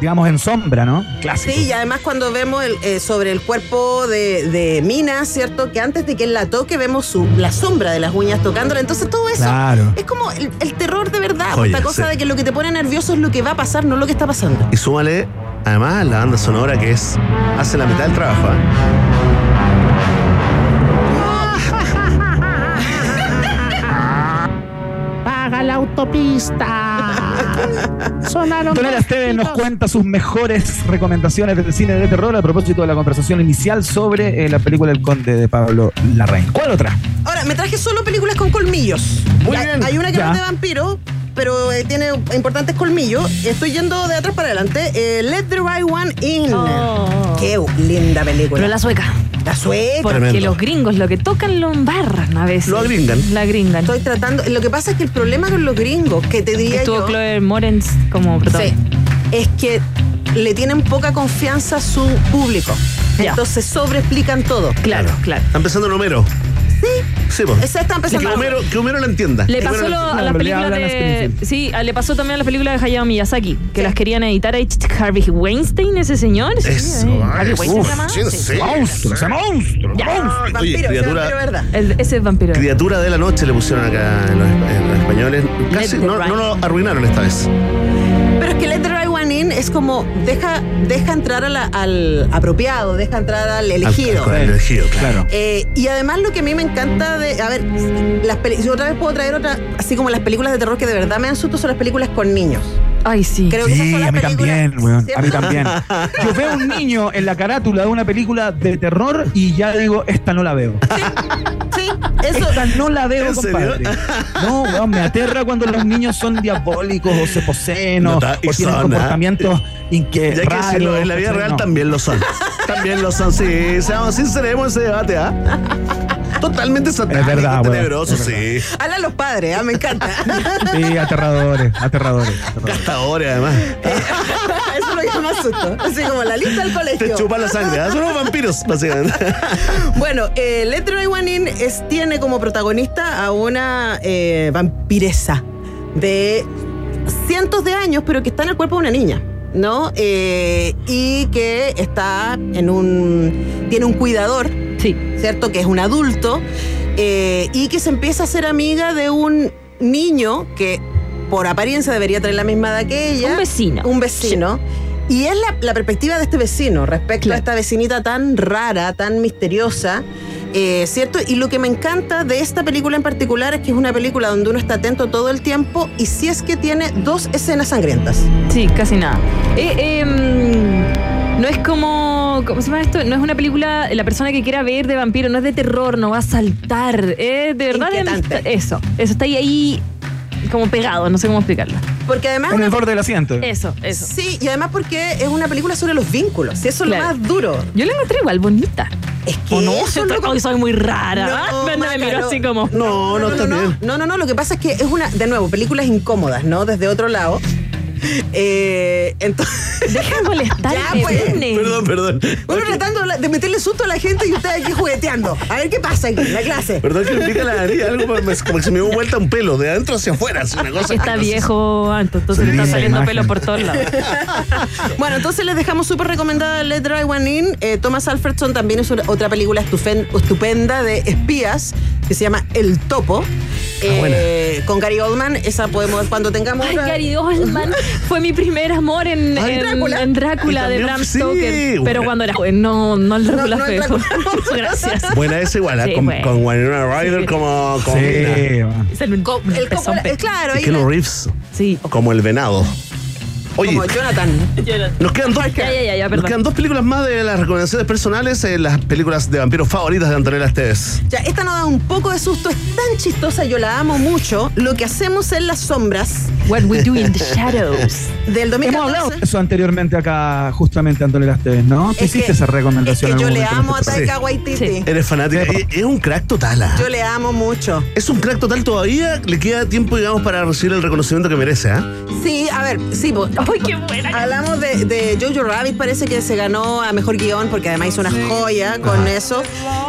digamos, en sombra, ¿no? Clásico. Sí, y además cuando vemos el, eh, sobre el cuerpo de, de Mina, ¿cierto? Que antes de que él la toque vemos su, la sombra de las uñas tocándola. Entonces todo eso Claro. es como el, el terror de verdad. Joya, esta cosa sí. de que lo que te pone nervioso es lo que va a pasar, no lo que está pasando. Y súmale, además, la banda sonora que es. hace la mitad del trabajo. ¿eh? <laughs> Paga la autopista. <laughs> Sonaron. Dos Esteves nos cuenta sus mejores recomendaciones del cine de terror a propósito de la conversación inicial sobre eh, la película El Conde de Pablo Larraín. ¿Cuál otra? Ahora, me traje solo películas con colmillos. Muy bien. Hay una que Ya. no es de vampiro, pero eh, tiene importantes colmillos. Estoy yendo de atrás para adelante. Eh, Let the Right One In. Oh. Qué linda película. Pero la sueca. La sueca. Porque Tremendo. los gringos lo que tocan lo embarran a veces. Lo agringan. La gringan. Estoy tratando. Lo que pasa es que el problema con los gringos, que te diría Estuvo yo. Chloe Morens como Sí, protagonista. es que le tienen poca confianza a su público. Ya. Entonces sobreexplican todo. Claro, claro. Está empezando en Homero. Sí. Sí, pues. Esa está empezando. Que Homero, que Homero lo entienda. Le pasó lo- a Claro, las le películas hablan a de. Sí, a- le pasó también a las películas de Hayao Miyazaki, que las querían editar ahí. Harvey Weinstein, ese señor. sí, Eso, eh, ah, Harvey. Weinstein Uf, se llama. sí, Sí. sí. ¡Monstruo! ¡Ese monstruo! Ya. Vampiro, Oye, ese criatura- vampiro, ¿verdad? El- ese es vampiro. Criatura de la noche le pusieron acá en los, en los españoles. Casi Let the no, lo arruinaron esta vez. Pero es que Let the Es como deja, deja entrar a la- al apropiado, deja entrar al elegido. Al, al elegido, claro. Eh, y además lo que a mí me encanta de, a ver, las si otra vez puedo traer otra, así como las películas de terror que de verdad me dan susto son las películas con niños. Ay, sí. Creo que esas Sí, a mí también, weón. A mí también. Yo veo un niño en la carátula de una película de terror y ya digo, esta no la veo. Sí, eso. Esta no la veo, compadre. No, weón, me aterra cuando los niños son diabólicos o se poseen o, No, tienen comportamientos inque- Ya que en la vida real No. también lo son. <laughs> también lo son, sí. Seamos sinceros ese debate, ¿ah? Totalmente satánico, verdad, weón, tenebroso, es sí. Hablan los padres, ah, me encanta. <laughs> Sí, aterradores, aterradores. aterradores. Gastadores, además. <laughs> Eso es lo que más susto. Así como la lista del Te colegio. chupan la sangre. ¿ah? Son unos vampiros, básicamente. Bueno, eh, Let the Right One In es, tiene como protagonista a una eh, vampiresa de cientos de años, pero que está en el cuerpo de una niña. ¿No? Eh, y que está en un. tiene un cuidador, Sí. ¿cierto? Que es un adulto. eh, y que se empieza a ser amiga de un niño que por apariencia debería tener la misma edad que ella. Un vecino. Un vecino. Y es la, la perspectiva de este vecino respecto Claro. a esta vecinita tan rara, tan misteriosa, eh, ¿cierto? Y lo que me encanta de esta película en particular es que es una película donde uno está atento todo el tiempo y si es que tiene dos escenas sangrientas. Sí, casi nada. Eh, em, no es como. ¿Cómo se llama esto? No es una película. La persona que quiera ver de vampiro no es de terror, no va a saltar. Es de verdad. Inquietante. eso. Eso está ahí, ahí como pegado, no sé cómo explicarlo. Porque además. En el borde del asiento. Eso, eso. Sí, y además porque es una película sobre los vínculos. Y eso es lo más duro. Yo la encontré igual bonita. Es que ¿O no? eso Hoy soy muy rara. No, <laughs> me, me no. así como. No, no, está no, bien. no, no, no, lo que pasa es que es una, de nuevo, películas incómodas, ¿no? Desde otro lado. Eh, entonces. Deja de molestarme, <laughs> Ya, pues. Perdón, perdón. Uno tratando de meterle susto a la gente y usted aquí jugueteando. A ver qué pasa aquí en la clase. Perdón que me pica la nariz, algo como me- como que se me dio vuelta un pelo, de adentro hacia afuera, es una cosa. Está viejo, Anto, entonces le está saliendo imagen. pelo por todos lados. <laughs> Bueno, entonces les dejamos súper recomendada Let Dry One In. Eh, Thomas Alfredson también es una- otra película estupenda de espías que se llama El Topo. Eh, con Gary Oldman. Esa podemos, cuando tengamos. Ay, otra- Gary Oldman <laughs> fue mi primer amor en, Ay, en- Drácula. en Drácula de Bram sí, Stoker. Pero bueno. cuando era joven, no, no el Drácula no el feo. Drácula. <laughs> Gracias. Buena esa igual, ¿eh? Sí, con, bueno. con Winona Ryder Sí. como, como Sí. Es el, el pe- eh, claro, Keanu la- Reeves Sí. como el venado. Oye, como Jonathan. nos quedan dos. Ya, ya, ya, ya, nos quedan dos películas más de las recomendaciones personales, eh, las películas de vampiros favoritas de Antonella Esteves. Ya, esta nos da un poco de susto, es tan chistosa, yo la amo mucho. Lo que hacemos en las sombras What we do in the shadows. <laughs> del Hemos hablado 2014. eso anteriormente acá, justamente, Antonio Esteves, ¿no? Tú Es hiciste que- esa recomendación. Es que yo le amo a Taika. Waititi. Sí. Eres fanática. Sí. Es, un crack total. Yo le amo mucho. Es un crack total todavía. Le queda tiempo, digamos, para recibir el reconocimiento que merece. ¿ah? Sí, a ver, sí, pues, Ay, qué buena. Hablamos de, de Jojo Rabbit, parece que se ganó a mejor guion porque además hizo una joya con eso.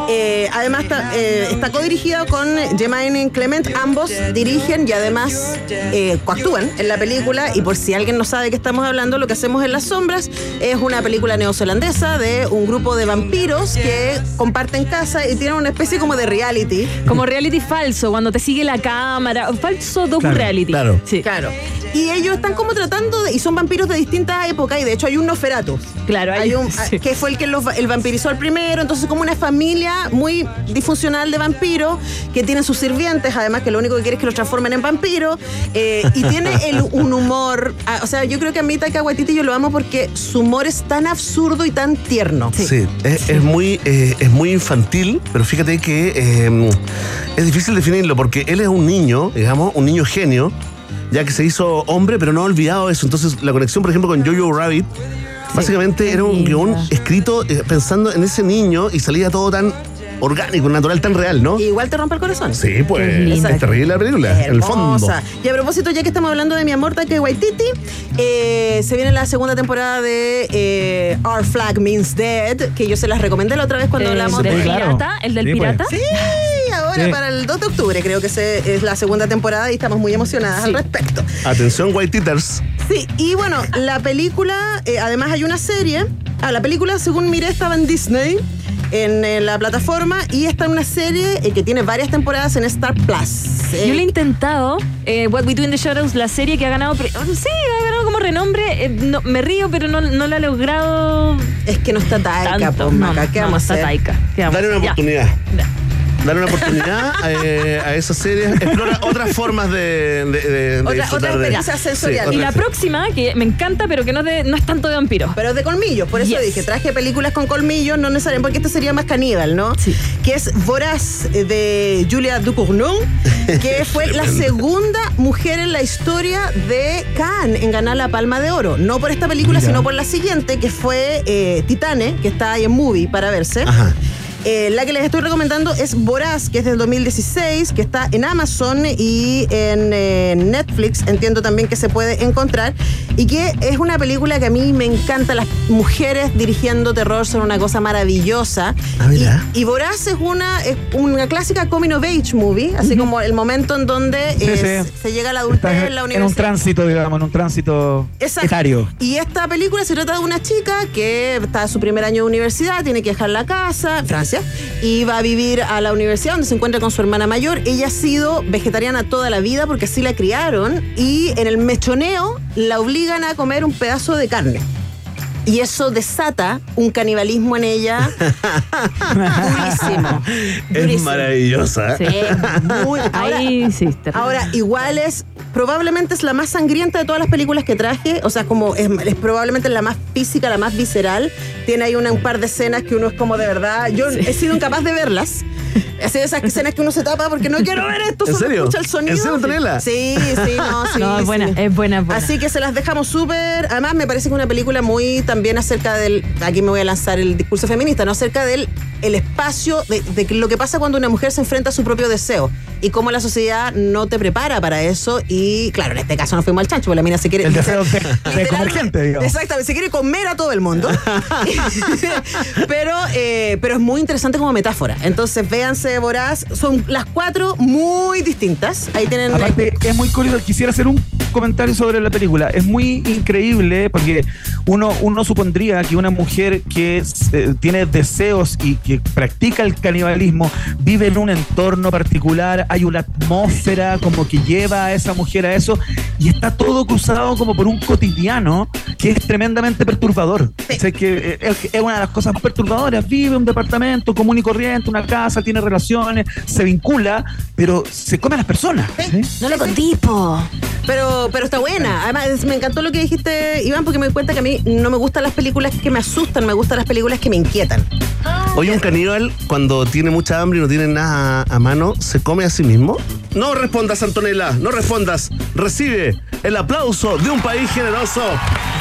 Eh, además está, eh, está codirigida con Jemaine Clement, ambos dirigen y además eh, coactúan en la película. Y por si alguien no sabe de qué estamos hablando, lo que hacemos en las sombras es una película neozelandesa de un grupo de vampiros que comparten casa y tienen una especie como de reality. Como reality falso, cuando te sigue la cámara. Falso docu-reality. claro. Sí. Claro. Y ellos están como tratando de. Son vampiros de distintas épocas. Y de hecho hay un Nosferatu. Claro, Hay un, sí. que fue el que los, el vampirizó al primero. Entonces, como una familia muy disfuncional de vampiros que tienen sus sirvientes, además, que lo único que quiere es que los transformen en vampiros. eh, y tiene el- un humor. ah, o sea, yo creo que a mí Taika Waititi yo lo amo porque su humor es tan absurdo y tan tierno. Sí, es, es muy, eh, es muy infantil, pero fíjate que eh, es difícil definirlo porque él es un niño, digamos, un niño genio, ya que se hizo hombre, pero no ha olvidado eso. Entonces, la conexión, por ejemplo, con Jojo Rabbit, básicamente era un guion escrito eh, pensando en ese niño y salía todo tan orgánico, natural, tan real, ¿no? Y igual te rompe el corazón. Sí, pues es terrible la película, en el fondo. Y a propósito, ya que estamos hablando de mi amor, Taika Waititi, eh, se viene la segunda temporada de eh, Our Flag Means Dead, que yo se las recomendé la otra vez cuando Eh, hablamos ¿Del pirata? ¿El del Sí, pues. pirata? Sí, ahora Sí. para el 2 de octubre creo que se, es la segunda temporada y estamos muy emocionadas Sí. al respecto. Atención, White Eaters. Sí, y bueno, la película, eh, además hay una serie. Ah, la película, según miré, estaba en Disney, en, eh, la plataforma, y está en una serie eh, que tiene varias temporadas en Star Plus. Eh, Yo lo he intentado, eh, What We Do in the Shadows, la serie que ha ganado, pre- sí, ha ganado como renombre. eh, no, me río, pero no, no la he logrado es que no está Taika, tanto. po, No, Maca, ¿qué no, vamos está a hacer? Taika. ¿Qué vamos a Dale una oportunidad. Ya. Dale una oportunidad eh, a esa serie. Explora otras formas de, de, de- de Otra- disfrutar otra de- experiencia sensorial. Sí, Y la próxima, que me encanta, pero que no, de- no es tanto de vampiros. Pero es de colmillos, por eso Yes. dije, traje películas con colmillos, no necesariamente, porque este sería más caníbal, ¿no? Sí. Que es Voraz eh, de Julia Ducournau, que <laughs> fue la segunda mujer en la historia de Cannes en ganar la Palma de Oro. No por esta película, Mira. sino por la siguiente, que fue eh, Titane, que está ahí en movie para verse. Ajá. Eh, la que les estoy recomendando es Voraz, que es del 2016, que está en Amazon y en eh, Netflix, entiendo también que se puede encontrar, y que es una película que a mí me encanta. Las mujeres dirigiendo terror son una cosa maravillosa. Ah, mira. Y, y Voraz es una, es una clásica coming of age movie, así como el momento en donde Sí, eh, sí. se llega a la adultez en la en un universidad. tránsito, digamos, en un tránsito Exacto. etario. Y esta película se trata de una chica que está en su primer año de universidad, tiene que dejar la casa en Y va a vivir a la universidad donde se encuentra con su hermana mayor. Ella ha sido vegetariana toda la vida porque así la criaron y en el mechoneo la obligan a comer un pedazo de carne. Y eso desata un canibalismo en ella durísimo. <laughs> Es durísimo. maravillosa. Sí. Muy- <laughs> ahora- Ahí sí. está. Ahora, igual es, probablemente es la más sangrienta de todas las películas que traje, o sea, como es, es probablemente la más física, la más visceral. Tiene ahí una- un par de escenas que uno es como de verdad, yo he sido incapaz de verlas, <laughs> Es de esas escenas que uno se tapa porque no quiero ver esto, ¿En solo serio? escucha el sonido. ¿En serio, Antonella? Sí, sí, no, <laughs> sí. No, es buena, sí. es buena. Así que se las dejamos súper. Además, me parece que es una película muy también acerca del. Aquí me voy a lanzar el discurso feminista, ¿no? Acerca del el espacio, de, lo que pasa cuando una mujer se enfrenta a su propio deseo y cómo la sociedad no te prepara para eso. Y claro, en este caso no fuimos al chancho, porque la mina se quiere. El deseo de, de comer gente, digamos. Exactamente, se quiere comer a todo el mundo. <laughs> pero, eh, pero es muy interesante como metáfora. Entonces, véanse Voraz. Son las cuatro muy distintas. Ahí tienen. Aparte, es muy curioso. Quisiera hacer un comentario sobre la película. Es muy increíble porque uno, uno supondría que una mujer que eh, tiene deseos y que practica el canibalismo vive en un entorno particular, hay una atmósfera como que lleva a esa mujer a eso y está todo cruzado como por un cotidiano que es tremendamente perturbador. O sea, que eh, es, es una de las cosas más perturbadoras. Vive un departamento común y corriente, una casa, tiene relaciones, se vincula, pero se come a las personas. ¿sí? No lo contipo. Pero, pero está buena. Además, me encantó lo que dijiste, Iván, porque me di cuenta que a mí no me gustan las películas que me asustan, me gustan las películas que me inquietan. Oye, un caníbal, cuando tiene mucha hambre y no tiene nada a, a mano, ¿se come a sí mismo? No respondas, Antonella, no respondas. Recibe el aplauso de un país generoso.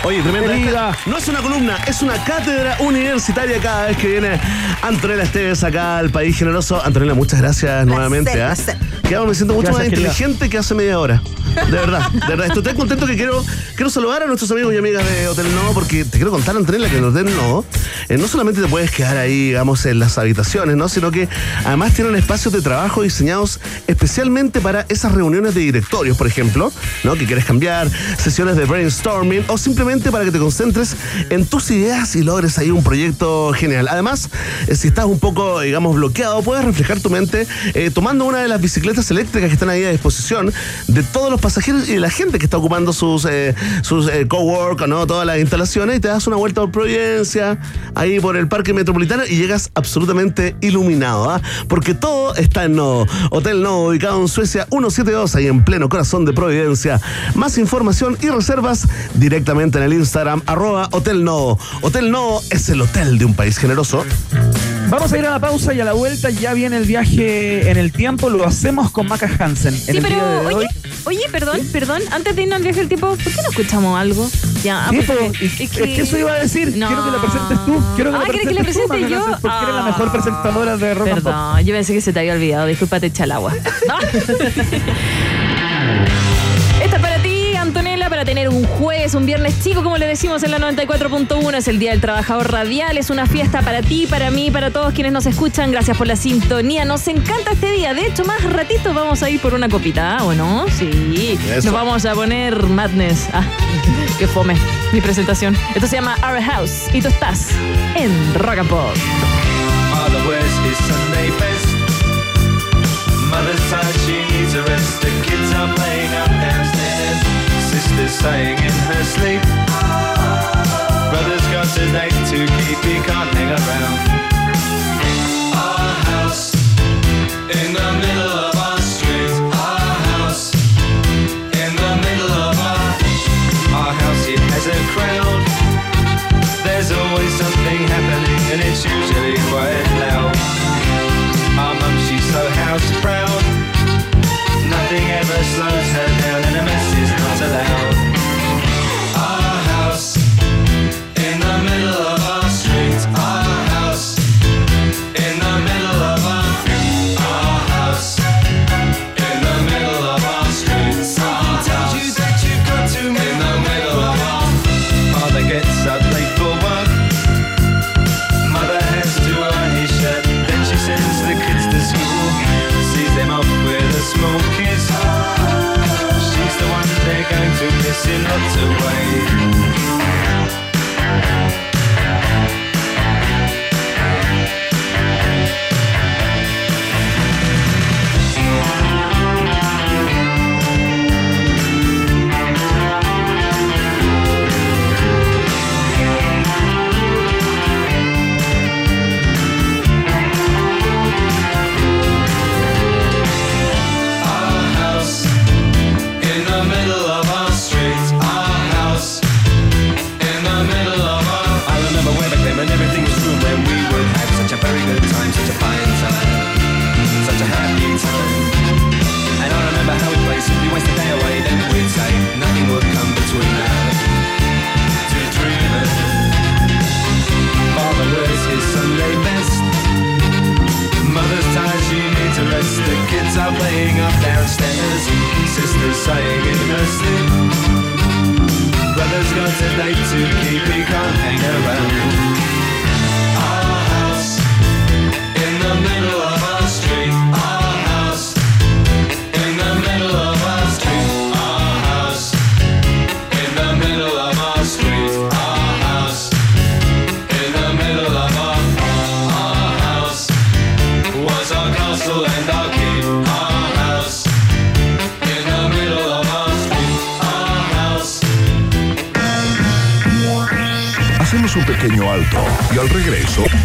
Oye, tremenda. Esta- No es una columna, es una cátedra universitaria cada vez que viene Antonella Esteves acá al país generoso. Antonella, muchas gracias nuevamente. ¿ah? placer. Quedamos, me siento mucho Gracias, más querida. inteligente que hace media hora. De verdad, de verdad. Estoy contento que quiero, quiero saludar a nuestros amigos y amigas de Hotel Novo porque te quiero contar, Antonella, que en Hotel Novo eh, no solamente te puedes quedar ahí, digamos, en las habitaciones, ¿no? Sino que además tienen espacios de trabajo diseñados especialmente para esas reuniones de directorios, por ejemplo, ¿no? Que quieres cambiar, sesiones de brainstorming o simplemente para que te concentres en tus ideas y logres ahí un proyecto genial. Además, eh, si estás un poco, digamos, bloqueado, puedes reflejar tu mente eh, tomando una de las bicicletas eléctricas que están ahí a disposición de todos los pasajeros y la gente que está ocupando sus, eh, sus eh, cowork, ¿no? Todas las instalaciones y te das una vuelta por Providencia, ahí por el Parque Metropolitano y llegas absolutamente iluminado, ¿ah? Porque todo está en Nodo. Hotel Nodo, ubicado en Suecia 172, ahí en pleno corazón de Providencia. Más información y reservas directamente en el Instagram, arroba Hotel Nodo. Hotel Nodo es el hotel de un país generoso. Vamos a ir a la pausa y a la vuelta ya viene el viaje en el tiempo. Lo hacemos con Maca Hansen. En Sí, el día pero hoy. oye, oye, perdón, perdón, antes de irnos al viaje del tiempo, ¿por qué no escuchamos algo? Ya, Sí, porque- po, y- es que eso iba a decir. No. Quiero que la presentes tú. Quiero que Ah, la ¿quieres que presentes la tú, presente Maca yo? Hansen, Porque eres la Ah. mejor presentadora de Rock. Perdón, yo pensé que se te había olvidado, discúlpate, echa el <laughs> <laughs> tener un jueves, un viernes chico, como le decimos en la 94.1. Es el Día del Trabajador Radial. Es una fiesta para ti, para mí, para todos quienes nos escuchan. Gracias por la sintonía. Nos encanta este día. De hecho, más ratito vamos a ir por una copita, ¿ah, ¿o no? Sí. Eso. Nos vamos a poner Madness. Ah, <laughs> qué fome. Mi presentación. Esto se llama Our House. Y tú estás en Rock and Pop. Father wears his Sunday best. Mother's tired, she needs a rest. The kids are playing up downstairs. Sister's staying in her sleep. Brother's got a date to keep, he can't hang around.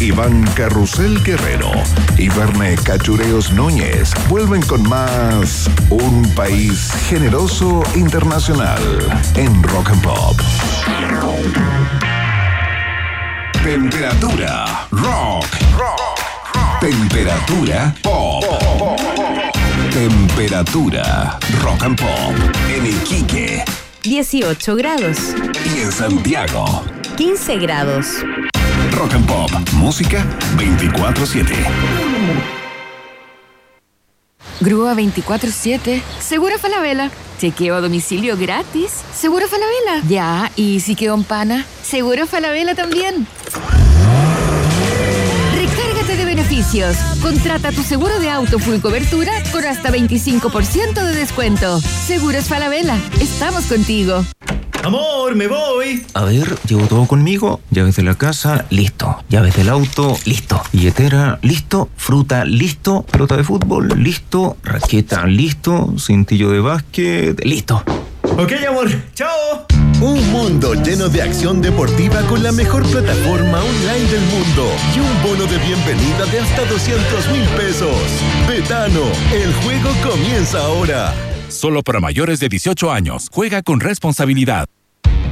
Iván Carrusel Guerrero y Verne Cachureos Núñez vuelven con más Un País Generoso Internacional en Rock and Pop. Temperatura rock. Temperatura pop. Temperatura rock and pop en Iquique 18 grados. y en Santiago. 15 grados. Rock and Pop, música 24/7. Grúa 24-7. Seguro Falabella. Chequeo a domicilio gratis. Seguro Falabella. Ya, y si quedó en pana. Seguro Falabella también. Recárgate de beneficios. Contrata tu seguro de auto full cobertura con hasta 25% de descuento. Seguros Falabella. Estamos contigo. Amor, me voy. A ver, llevo todo conmigo. Llaves de la casa, listo. Llaves del auto, listo. Billetera, listo. Fruta, listo. Pelota de fútbol, listo. Raqueta, listo. Cintillo de básquet, listo. Ok, amor. Chao. Un mundo lleno de acción deportiva con la mejor plataforma online del mundo y un bono de bienvenida de hasta 200 mil pesos. Betano, el juego comienza ahora. Solo para mayores de 18 años. Juega con responsabilidad.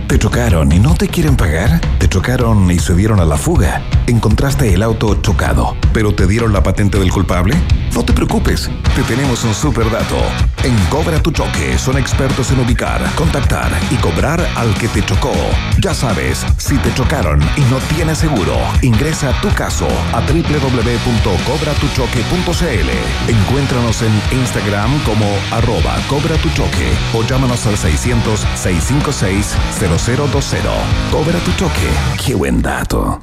¿Te chocaron y no te quieren pagar? ¿Te chocaron y se dieron a la fuga? ¿Encontraste el auto chocado, pero te dieron la patente del culpable? No te preocupes, te tenemos un super dato. En Cobra tu Choque son expertos en ubicar, contactar y cobrar al que te chocó. Ya sabes, si te chocaron y no tienes seguro, ingresa tu caso a www.cobratuchoque.cl. Encuéntranos en Instagram como arroba Cobra tu Choque o llámanos al 600-656-0020. Cobra tu Choque. Qué buen dato.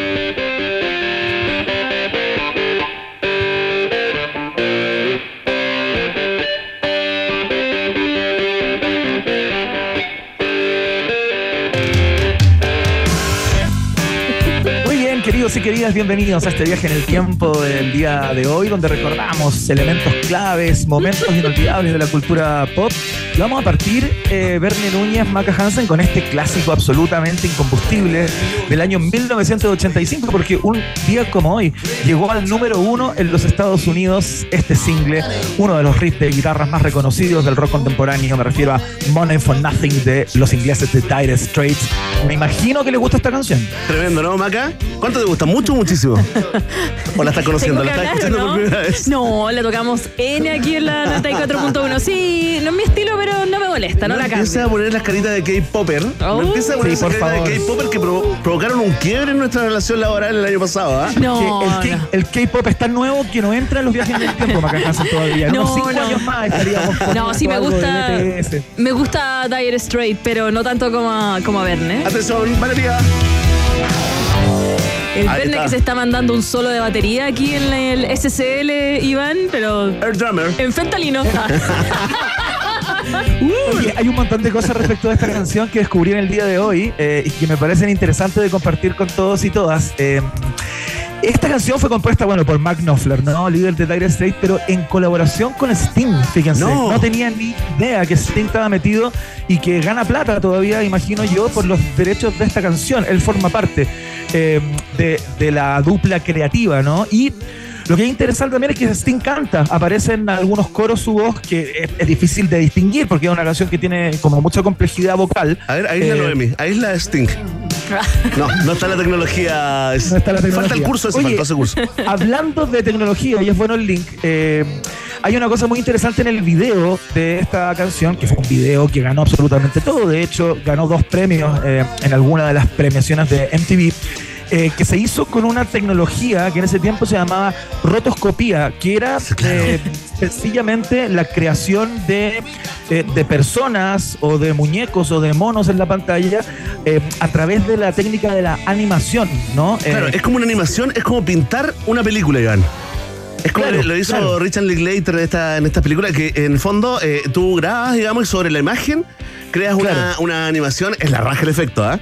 Queridos y queridas, bienvenidos a este viaje en el tiempo del día de hoy, donde recordamos elementos claves, momentos inolvidables de la cultura pop. Y vamos a partir, eh, Verne Núñez, Maca Hansen, con este clásico absolutamente incombustible del año 1985, porque un día como hoy llegó al número uno en los Estados Unidos este single, uno de los riffs de guitarras más reconocidos del rock contemporáneo. Me refiero a Money for Nothing de los ingleses de Dire Straits. Me imagino que les gusta esta canción. Tremendo, ¿no, Maca? ¿Cuánto te gusta? ¿Mucho muchísimo? <laughs> ¿O la estás conociendo? ¿La estás hablar, escuchando ¿no? por primera vez? No, la tocamos N aquí en la <laughs> 94.1. Sí, no es mi estilo, pero no me molesta, no, la empieza cambio. a poner las caritas de K-Popper. Oh. No empieza a poner Sí, esas caritas de K-Popper que provo- provocaron un quiebre en nuestra relación laboral el año pasado, ¿ah? No, Que el, K-pop es tan nuevo que no entra en los viajes en el tiempo, Maca Hansen, todavía. En No, unos cinco no. años más estaríamos con No, sí me gusta. Me gusta Dire Straight, pero no tanto como a, como a Verne. Atención, Valeria. El Verne que se está mandando un solo de batería aquí en el SCL, Iván, pero. Air Drummer. En fentalino. <laughs> <laughs> Oye, hay un montón de cosas respecto a esta canción que descubrí en el día de hoy eh, y que me parecen interesantes de compartir con todos y todas. Eh, esta canción fue compuesta, bueno, por Mark Knopfler, ¿no? Líder de Dire Straits, pero en colaboración con Sting, fíjense. No. No. tenía ni idea que Sting estaba metido y que gana plata todavía, imagino yo, por los derechos de esta canción. Él forma parte eh, de, de la dupla creativa, ¿no? Y lo que es interesante también es que Sting canta, aparecen algunos coros su voz que es, es difícil de distinguir porque es una canción que tiene como mucha complejidad vocal. A ver, ahí es la Eh, Noemi, ahí es la Sting. <laughs> No, no está la tecnología. No está la Falta el tecnología. curso ese, Oye, faltó ese curso. <laughs> Hablando de tecnología, y es bueno el link, eh, Hay una cosa muy interesante en el video de esta canción, que fue un video que ganó absolutamente todo. De hecho, ganó dos premios eh, en alguna de las premiaciones de MTV. eh, que se hizo con una tecnología que en ese tiempo se llamaba rotoscopía, que era eh, sencillamente la creación de, eh, de personas o de muñecos o de monos en la pantalla eh, a través de la técnica de la animación, ¿no? Claro, Eh, es como una animación, es como pintar una película, Iván. Es como Claro, lo hizo claro. Richard Linklater en esta, en esta película, que en el fondo eh, tú grabas, digamos, y sobre la imagen creas una, Claro. una animación, es la raja el efecto, ¿ah?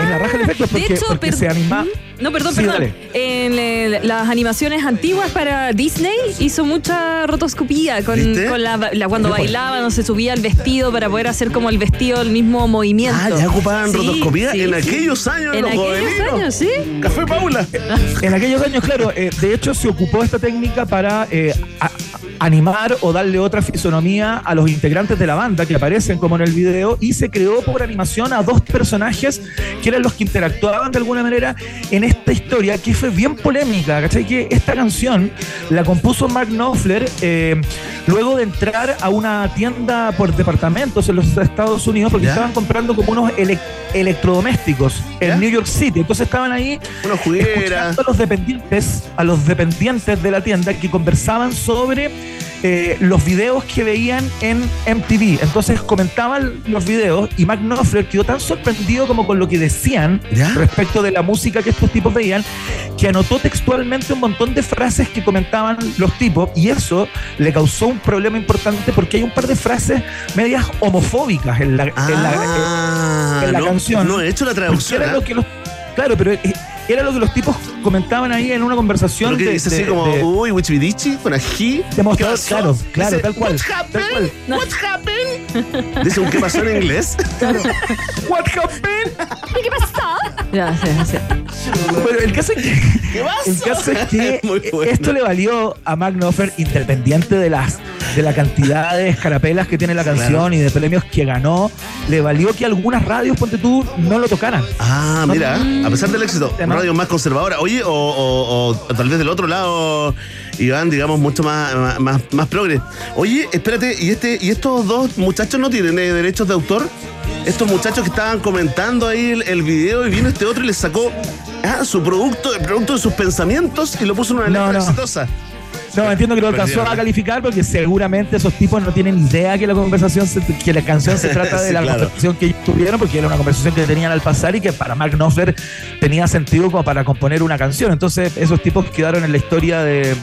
es la raja el efecto porque, de hecho, porque per- se anima. No, perdón, Sí, perdón. dale. En eh, las animaciones antiguas para Disney hizo mucha rotoscopía con, la, la- cuando pues. bailaba, no se subía el vestido para poder hacer como el vestido, el mismo movimiento. Ah, ya ocupaban Sí, rotoscopía sí, en sí. aquellos años, En los aquellos juveninos. años, sí. Café Paula. <laughs> En aquellos años, claro, eh, de hecho se ocupó esta técnica para eh, a- animar o darle otra fisonomía a los integrantes de la banda que aparecen como en el video y se creó por animación a dos personajes que eran los que interactuaban de alguna manera en esta historia que fue bien polémica, ¿cachai? Que esta canción la compuso Mark Knopfler eh, luego de entrar a una tienda por departamentos en los Estados Unidos porque ¿Ya? estaban comprando como unos ele- electrodomésticos ¿Ya? en New York City. Entonces estaban ahí escuchando a los dependientes, a los dependientes de la tienda que conversaban sobre eh, los videos que veían en MTV. Entonces comentaban los videos y Mark Knopfler quedó tan sorprendido como con lo que decían ¿Ya? respecto de la música que estos tipos veían, que anotó textualmente un montón de frases que comentaban los tipos y eso le causó un problema importante porque hay un par de frases medias homofóbicas en la, en la- Ah, en la no, canción. No he hecho la traducción. ¿ah? lo que los- claro, pero eh, era lo que los tipos comentaban ahí en una conversación que de, dice así de- como, de- uy, Wichibidichi, con ají. de claro, claro, Dice, tal cual. What Tal cual. happened? What happened? Dice un qué pasó en inglés. <laughs> What happened? ¿Qué pasó? Ya, sí, sí. Bueno, el caso es que, ¿Qué pasó? el caso es que <laughs> bueno. esto le valió a Mark Knopfler, independiente de las de la cantidad de escarapelas que tiene la canción Claro. y de premios que ganó, le valió que algunas radios, ponte tú, no lo tocaran. Ah, mira, a pesar del éxito, Tema. radio más conservadora. Oye, o, o- o tal vez del otro lado, Iván, digamos, mucho más, más, más, más progre. Oye, espérate, ¿y este y estos dos muchachos no tienen eh, derechos de autor? Estos muchachos que estaban comentando ahí el, el video y vino este otro y les sacó ah, su producto, el producto de sus pensamientos y lo puso en una No, letra no. exitosa. No, entiendo que lo alcanzó a calificar porque seguramente esos tipos no tienen idea que la conversación, se- que la canción se trata de <laughs> la claro. conversación que ellos tuvieron, porque era una conversación que tenían al pasar y que para Mark Knopfler tenía sentido como para componer una canción. Entonces esos tipos quedaron en la historia de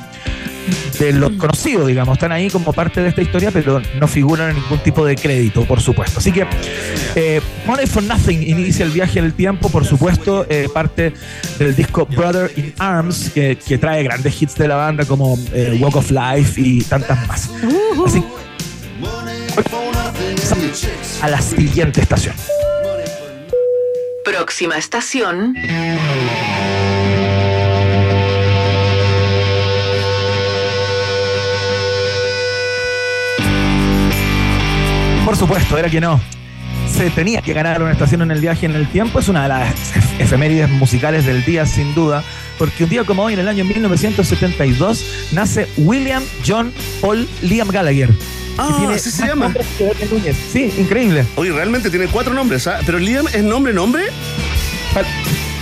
de los conocidos, digamos, están ahí como parte de esta historia, pero no figuran en ningún tipo de crédito, por supuesto. Así que eh, Money for Nothing inicia el viaje en el tiempo, por supuesto, eh, parte del disco Brother in Arms, que, trae grandes hits de la banda como eh, Walk of Life y tantas más. Así a la siguiente estación. Próxima estación. Por supuesto, era que no. Se tenía que ganar una estación en el viaje en el tiempo. Es una de las ef- efemérides musicales del día, sin duda. Porque un día como hoy, en el año 1972, nace William John Paul Liam Gallagher. Ah, tiene así se llama. que Núñez. Sí, increíble. Oye, realmente tiene cuatro nombres, ¿ah? Pero Liam es nombre, nombre.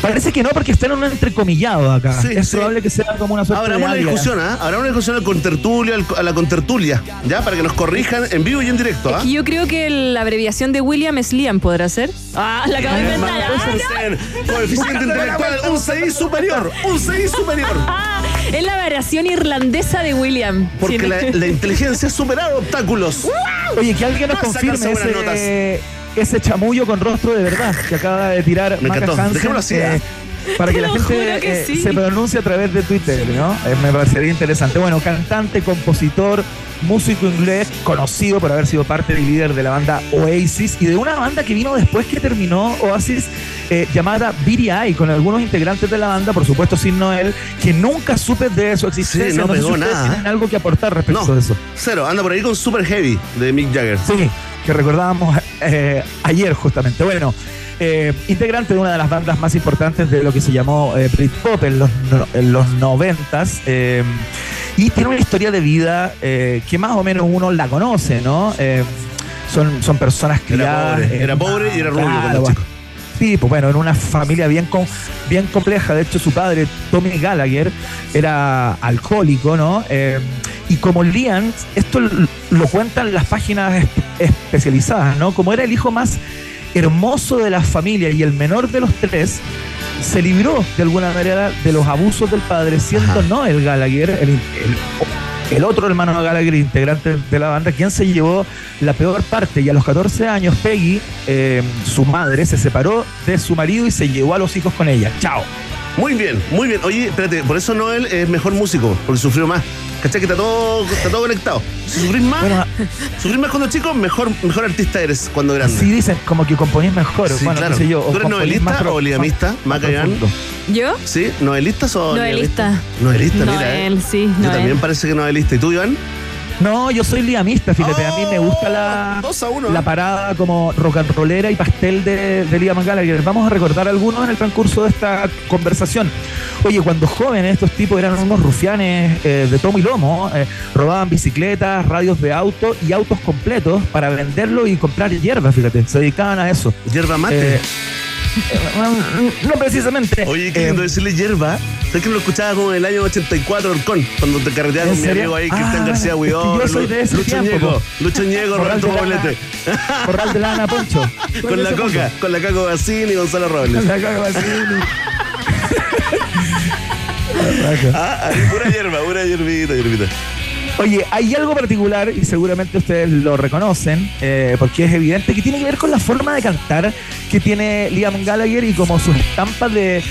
Parece que no, porque está en un entrecomillado acá. Sí, es sí. probable que sea como una suerte Habrá de una discusión, ¿ah? Habrá una discusión al contertulio, al- a la contertulia, ¿ya? Para que nos corrijan en vivo y en directo, ¿ah? Y yo creo que la abreviación de William es Liam, ¿podrá ser? Ah, la acabo de inventar. Ah, no. Coeficiente <laughs> intelectual, un 6 superior, un 6 superior. Ah, <laughs> es la variación irlandesa de William. Porque la, la inteligencia ha superado obstáculos. Oye, que alguien nos confirme ese, ese chamullo con rostro de verdad que acaba de tirar Me Maca encantó. Hansen, Dejémoslo así, eh, ¿eh? para que Te la gente que eh, sí. se pronuncie a través de Twitter, ¿no? Eh, me parecería interesante. Bueno, cantante, compositor, músico inglés, conocido por haber sido parte y líder de la banda Oasis y de una banda que vino después que terminó Oasis eh, llamada BDI, con algunos integrantes de la banda, por supuesto sin Noel, que nunca supe de su existencia. Sí, no sé si pegó ustedes nada, tienen algo que aportar respecto No, de eso. cero. Anda por ahí con Super Heavy de Mick Jagger. Sí, que recordábamos eh, ayer justamente. Bueno, eh, integrante de una de las bandas más importantes de lo que se llamó eh, Britpop en los, en los noventas. eh, Y tiene una historia de vida que más o menos uno la conoce, ¿no? Son, son personas Era criadas. pobre, era pobre y era rubio Claro, chico. Sí, pues bueno, en una familia bien, com- bien compleja. De hecho, su padre, Tommy Gallagher, era alcohólico, ¿no? Y como Liam, esto lo cuentan las páginas es- especializadas, ¿no? Como era el hijo más hermoso de la familia y el menor de los tres, se libró de alguna manera de los abusos del padre, siendo no el Gallagher, el, el- el otro hermano Gallagher, integrante de la banda, quien se llevó la peor parte. Y a los 14 años, Peggy, eh, su madre, se separó de su marido y se llevó a los hijos con ella. Chao. Muy bien, muy bien. Oye, espérate, por eso Noel es mejor músico, porque sufrió más. ¿Cachai? Que está todo, está todo conectado. Si sufrís más, sufrís más cuando chico, mejor, mejor artista eres cuando grande. Así dicen, como que componís mejor. Sí, bueno, claro. sé yo, ¿Tú eres más novelista pro- o liamista, más- más Macayán? profundo. ¿Yo? ¿Sí? ¿Novelistas o Novelista. liamistas? Novelista, mira. eh. Noel, sí, Yo Noel. también parece que novelista. ¿Y tú, Iván? No, yo soy liamista, fíjate, a mí me gusta la, la parada como rock and rollera y pastel de, de Liam Gallagher. Vamos a recordar algunos en el transcurso de esta conversación. Oye, cuando jóvenes estos tipos eran unos rufianes eh, de tomo y lomo, eh, robaban bicicletas, radios de auto y autos completos para venderlo y comprar hierba, fíjate, se dedicaban a eso. ¿Hierba mate? Eh, eh, no precisamente. Oye, qué lindo decirle hierba. ¿Sabes que lo escuchaba como en el año 84, Orcón? Cuando te carreteaba ¿En con mi amigo ahí, Ah, Cristian García Huidor, yo soy de ese Lucho tiempo, Ñeco. Lucho Ñeco, Roberto de lana. Poblete. <laughs> Corral de lana, Poncho. <laughs> Con la coca, con la Caco Bassini y Gonzalo Robles. Con la Caco Bassini. <laughs> Ah, ahí, pura hierba, pura hierbita, hierbita. Oye, hay algo particular y seguramente ustedes lo reconocen, eh, porque es evidente que tiene que ver con la forma de cantar que tiene Liam Gallagher y como sus estampas de,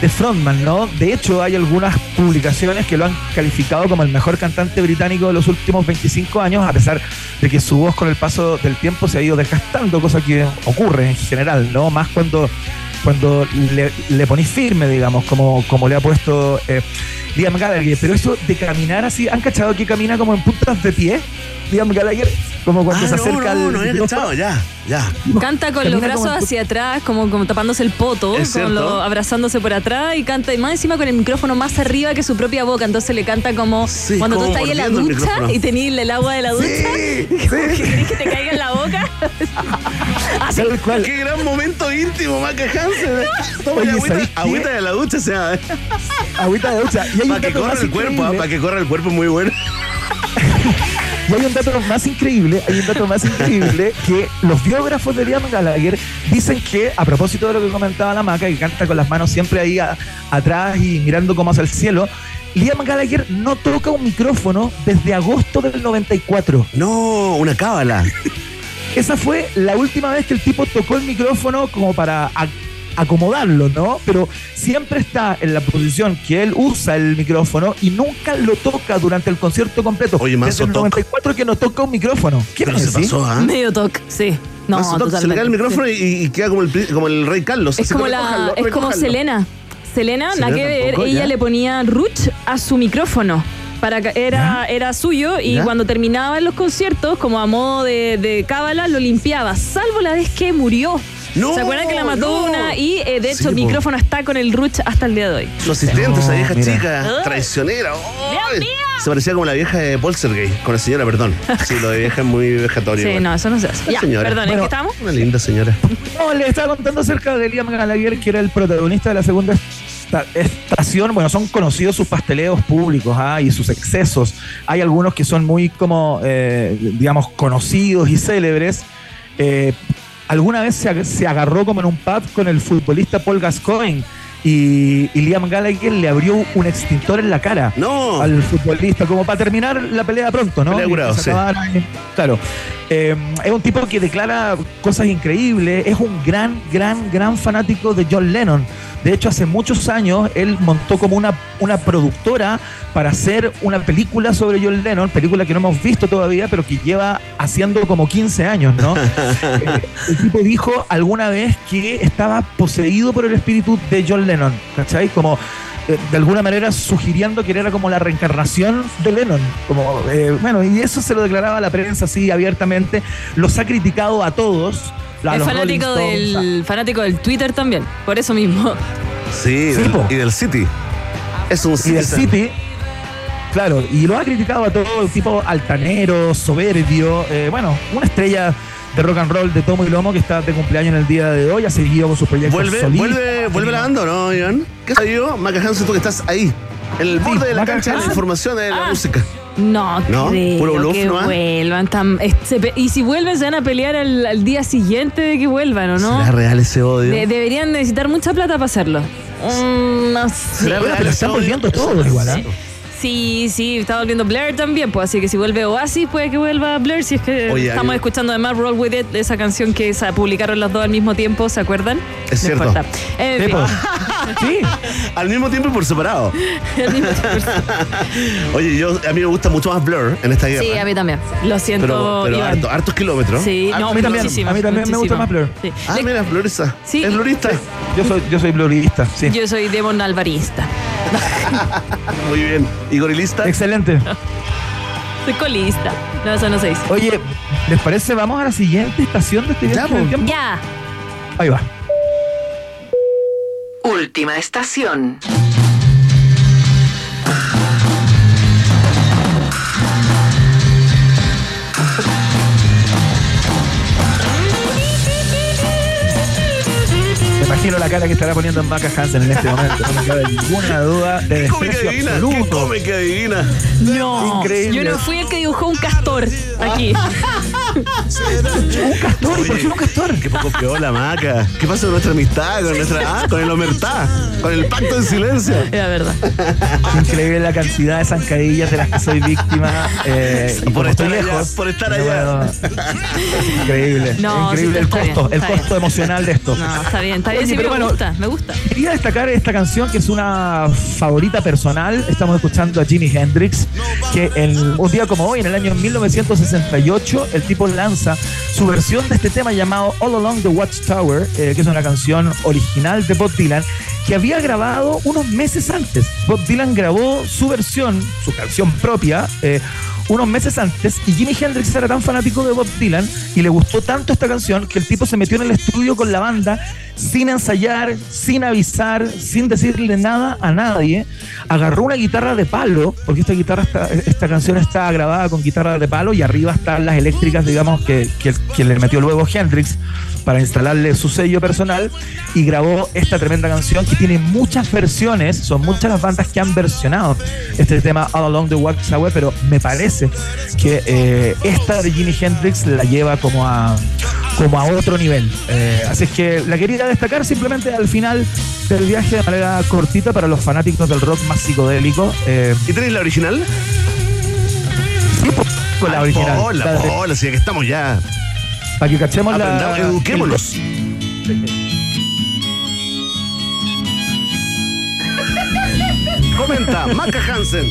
de frontman, ¿no? De hecho, hay algunas publicaciones que lo han calificado como el mejor cantante británico de los últimos 25 años, a pesar de que su voz con el paso del tiempo se ha ido desgastando, cosa que ocurre en general, ¿no? Más cuando, cuando le, le ponís firme, digamos, como, como le ha puesto eh, Liam Gallagher. Pero eso de caminar así, ¿han cachado que camina como en puntas de pie? Liam Gallagher, como cuando Ah, se no, acerca no, al. no micrófono. cachado, ya, ya. Canta con los brazos en- hacia atrás, como, como tapándose el poto, con lo- abrazándose por atrás y canta, y más encima con el micrófono más arriba que su propia boca. Entonces le canta como cuando tú como estás ahí en la ducha y tenés el agua de la ducha. <laughs> como que querés que te caiga en la boca. <laughs> Así. Cual. Qué gran momento íntimo, Maca Hansen. <laughs> Toma Oye, agüita, ¿sabéis qué? agüita de la ducha, o sea. Agüita de ducha. Para que corra el cuerpo, increíble. para que corra el cuerpo muy bueno. <laughs> Y hay un dato más increíble, hay un dato más increíble <laughs> que los biógrafos de Liam Gallagher dicen que, a propósito de lo que comentaba la maca, que canta con las manos siempre ahí a- atrás y mirando como hacia el cielo, Liam Gallagher no toca un micrófono desde agosto del 94. No, una cábala. Esa fue la última vez que el tipo tocó el micrófono como para acomodarlo, ¿no? Pero siempre está en la posición que él usa el micrófono y nunca lo toca durante el concierto completo. Oye, Desde manso el toc. 94 que no toca un micrófono. ¿Qué Pero se pasó, ¿ah? Medio toque, sí. No, Más toc, se le cae el micrófono sí. y, y queda como el, como el rey Carlos. Es así como la, es como. Selena. Selena, nada que ver, ella ya. le ponía ruch a su micrófono. Para que era, era suyo y ¿Ya? cuando terminaba en los conciertos, como a modo de, de cábala, lo limpiaba, salvo la vez que murió. No, ¿Se acuerdan que la mató no. una? Y eh, de hecho Sí, el po. micrófono está con el ruch hasta el día de hoy. Su asistente, esa vieja mira. chica, Ay. traicionera. Mío. Se parecía como la vieja de Poltergeist, con la señora, perdón. Sí, lo de vieja es muy vejatorio. <laughs> Sí, no, eso no se hace. Ya, señora. perdón, ¿en Bueno, qué estamos? Una linda señora. No, le estaba contando acerca de Liam Gallagher, que era el protagonista de la segunda esta- estación. Bueno, son conocidos sus pasteleos públicos ¿ah? y sus excesos. Hay algunos que son muy como, eh, digamos, conocidos y célebres. Eh, alguna vez se, ag- se agarró como en un pub con el futbolista Paul Gascoigne. Y, y Liam Gallagher le abrió un extintor en la cara No. al futbolista, como para terminar la pelea pronto, ¿no? Pelea curado, sí. Claro. Eh, es un tipo que declara cosas increíbles. Es un gran, gran, gran fanático de John Lennon. De hecho, hace muchos años él montó como una, una productora para hacer una película sobre John Lennon, película que no hemos visto todavía, pero que lleva haciendo como 15 años, ¿no? <laughs> Eh, el tipo dijo alguna vez que estaba poseído por el espíritu de John Lennon, ¿cachai? Como eh, de alguna manera sugiriendo que era como la reencarnación de Lennon. Como, eh, bueno, y eso se lo declaraba a la prensa así abiertamente. Los ha criticado a todos. A Es fanático Stones, del, fanático del Twitter también, por eso mismo. Sí, Sí, del- po. y del City. Es un y del. City. Claro, y lo ha criticado a todo tipo altanero, soberbio, eh, bueno, una estrella de rock and roll de tomo y lomo que está de cumpleaños en el día de hoy, ha seguido con sus proyectos Vuelve, solistas. vuelve, vuelve la banda, ¿o ¿no, Iván? ¿Qué salió? Maca Hansen, tú que estás ahí, en el borde de la Maca cancha de la información de la música. No, ¿No? creo Puro bluff que vuelvan. tan- es- se pe- y si vuelven, se van a pelear al, al día siguiente de que vuelvan, ¿o no? ¿Será real ese odio? De- deberían necesitar mucha plata para hacerlo. Mm, no sé. ¿Será real pero están volviendo todos igual, ¿ah? Sí, sí, está volviendo Blair también, pues así que si vuelve Oasis, puede que vuelva Blair, si es que Oye, estamos escuchando además Roll With It, esa canción que se publicaron los dos al mismo tiempo, ¿se acuerdan? Es No cierto. importa. En fin. <laughs> Sí, Al mismo tiempo y por separado. <laughs> Al mismo tiempo. Oye, yo, a mí me gusta mucho más Blur en esta guerra. Sí, a mí también. Lo siento, pero pero Iván. harto- hartos kilómetros. Sí, no, a mí también, muchísimo, a mí también me gusta más Blur. Sí. Ah, De- mira, Blurista. Sí. ¿Es Blurista? Yo soy, yo soy blurista, sí. Yo soy Demon Alvarista. <laughs> Muy bien. ¿Y gorilista? Excelente. Soy colista. No, eso no se dice. Oye, ¿les parece? Vamos a la siguiente estación de este Ya, viaje el pues. tiempo. Ya. Ahí va. Última estación. Me imagino la cara que estará poniendo Maca Hansen en este momento. No me cabe ninguna duda de ¿Qué come que desprecio adivina? ¿Qué absoluto. come que adivina? No. Increíble. Yo no fui el que dibujó un castor aquí. <laughs> Un castor, ¿y ¿por qué un castor? Qué poco piola, Maca. ¿Qué pasa con nuestra amistad, con nuestra, ah, con el omertá, con el pacto en silencio? Era verdad. Increíble la cantidad de zancadillas de las que soy víctima. eh, y Por estar estoy allá, lejos, por estar allá. increíble. No, increíble sí, el bien, costo, el costo bien. emocional de esto. No, está bien, está bien. Oye, Sí, pero me bueno, gusta, me gusta. Quería destacar esta canción que es una favorita personal. Estamos escuchando a Jimi Hendrix, que en, un día como hoy, en el año 1968, el tipo lanza su versión de este tema llamado All Along the Watchtower, eh, que es una canción original de Bob Dylan, que había grabado unos meses antes. Bob Dylan grabó su versión, su canción propia, eh, unos meses antes y Jimi Hendrix era tan fanático de Bob Dylan y le gustó tanto esta canción que el tipo se metió en el estudio con la banda sin ensayar, sin avisar, sin decirle nada a nadie. Agarró una guitarra de palo, porque esta guitarra esta canción está grabada con guitarra de palo y arriba están las eléctricas, digamos, que, que, le metió luego Hendrix para instalarle su sello personal y grabó esta tremenda canción que tiene muchas versiones, son muchas las bandas que han versionado este tema All Along the Watchtower, pero me parece que eh, esta de Jimi Hendrix la lleva como a como a otro nivel. Eh, así es que la quería destacar simplemente al final del viaje de manera cortita para los fanáticos del rock más psicodélico. Eh, ¿Y tenéis la original? Con la original. Hola, La de- hola, si aquí estamos ya. para que cachemos la. Eduquémonos. <laughs> Comenta, Maca Hansen.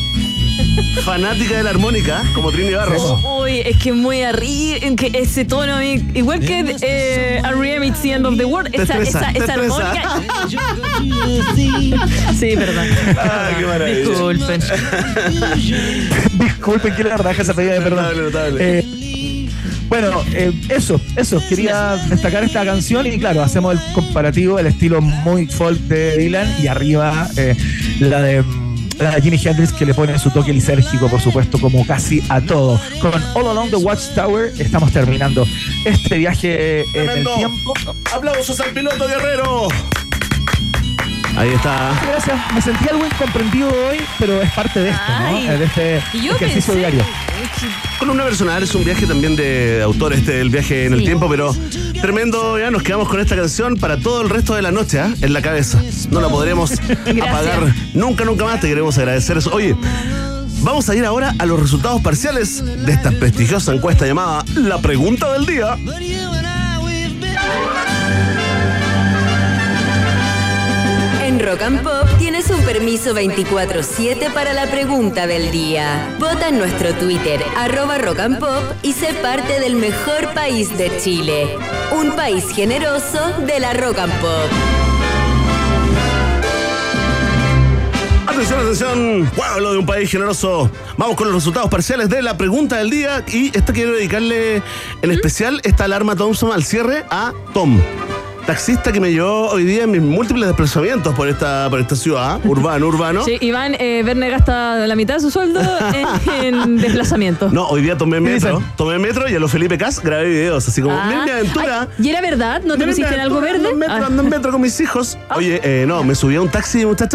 Fanática de la armónica, como Trini Barros. Uy, es que muy arriba, en que ese tono a mí, igual que eh, R.E.M. It's the End of the World, esa, estresa, esa, esa armónica. <laughs> Sí, perdón. Ah, qué maravilla. Disculpen. <laughs> Disculpen que la raja esa pedida de perdón. Notable. Eh, bueno, eh, eso, eso. Quería destacar esta canción y claro, hacemos el comparativo, el estilo muy folk de Dylan y arriba eh, la de mm, la de Jimi Hendrix que le pone su toque lisérgico, por supuesto, como casi a todo. Con All Along the Watchtower estamos terminando este viaje en el tiempo. ¡Aplausos al piloto guerrero! Ahí está. Gracias, me sentí algo incomprendido hoy, pero es parte de esto, Ay. ¿no? Eh, De este Y yo ejercicio pensé, diario. Columna personal es un viaje también de autor, este el viaje en el tiempo, pero tremendo, ya nos quedamos con esta canción para todo el resto de la noche, ¿ah? en la cabeza. No la podremos <laughs> apagar nunca, nunca más. Te queremos agradecer eso. Oye, vamos a ir ahora a los resultados parciales de esta prestigiosa encuesta llamada La Pregunta del Día. Rock and Pop tienes un permiso 24-7 para la pregunta del día. Vota en nuestro Twitter, arroba Rock and Pop, y sé parte del mejor país de Chile. Un país generoso de la Rock and Pop. Atención, atención, pueblo de un país generoso. Vamos con los resultados parciales de la pregunta del día. Y esta quiero dedicarle en especial esta alarma Thompson al cierre a Tom. Taxista que me llevó hoy día en mis múltiples desplazamientos por esta, por esta ciudad, <laughs> urbano, urbano. Sí, Iván, eh, Verne gasta la mitad de su sueldo en, en <laughs> desplazamiento. No, hoy día tomé <laughs> metro, tomé metro y a los Felipe Cas grabé videos, así como, Ah. mi aventura. Ay, ¿Y era verdad? ¿No te pusiste en algo verde? Ando en metro, Ah. ando en metro con mis hijos. Oye, eh, no, me subí a un taxi, muchachos,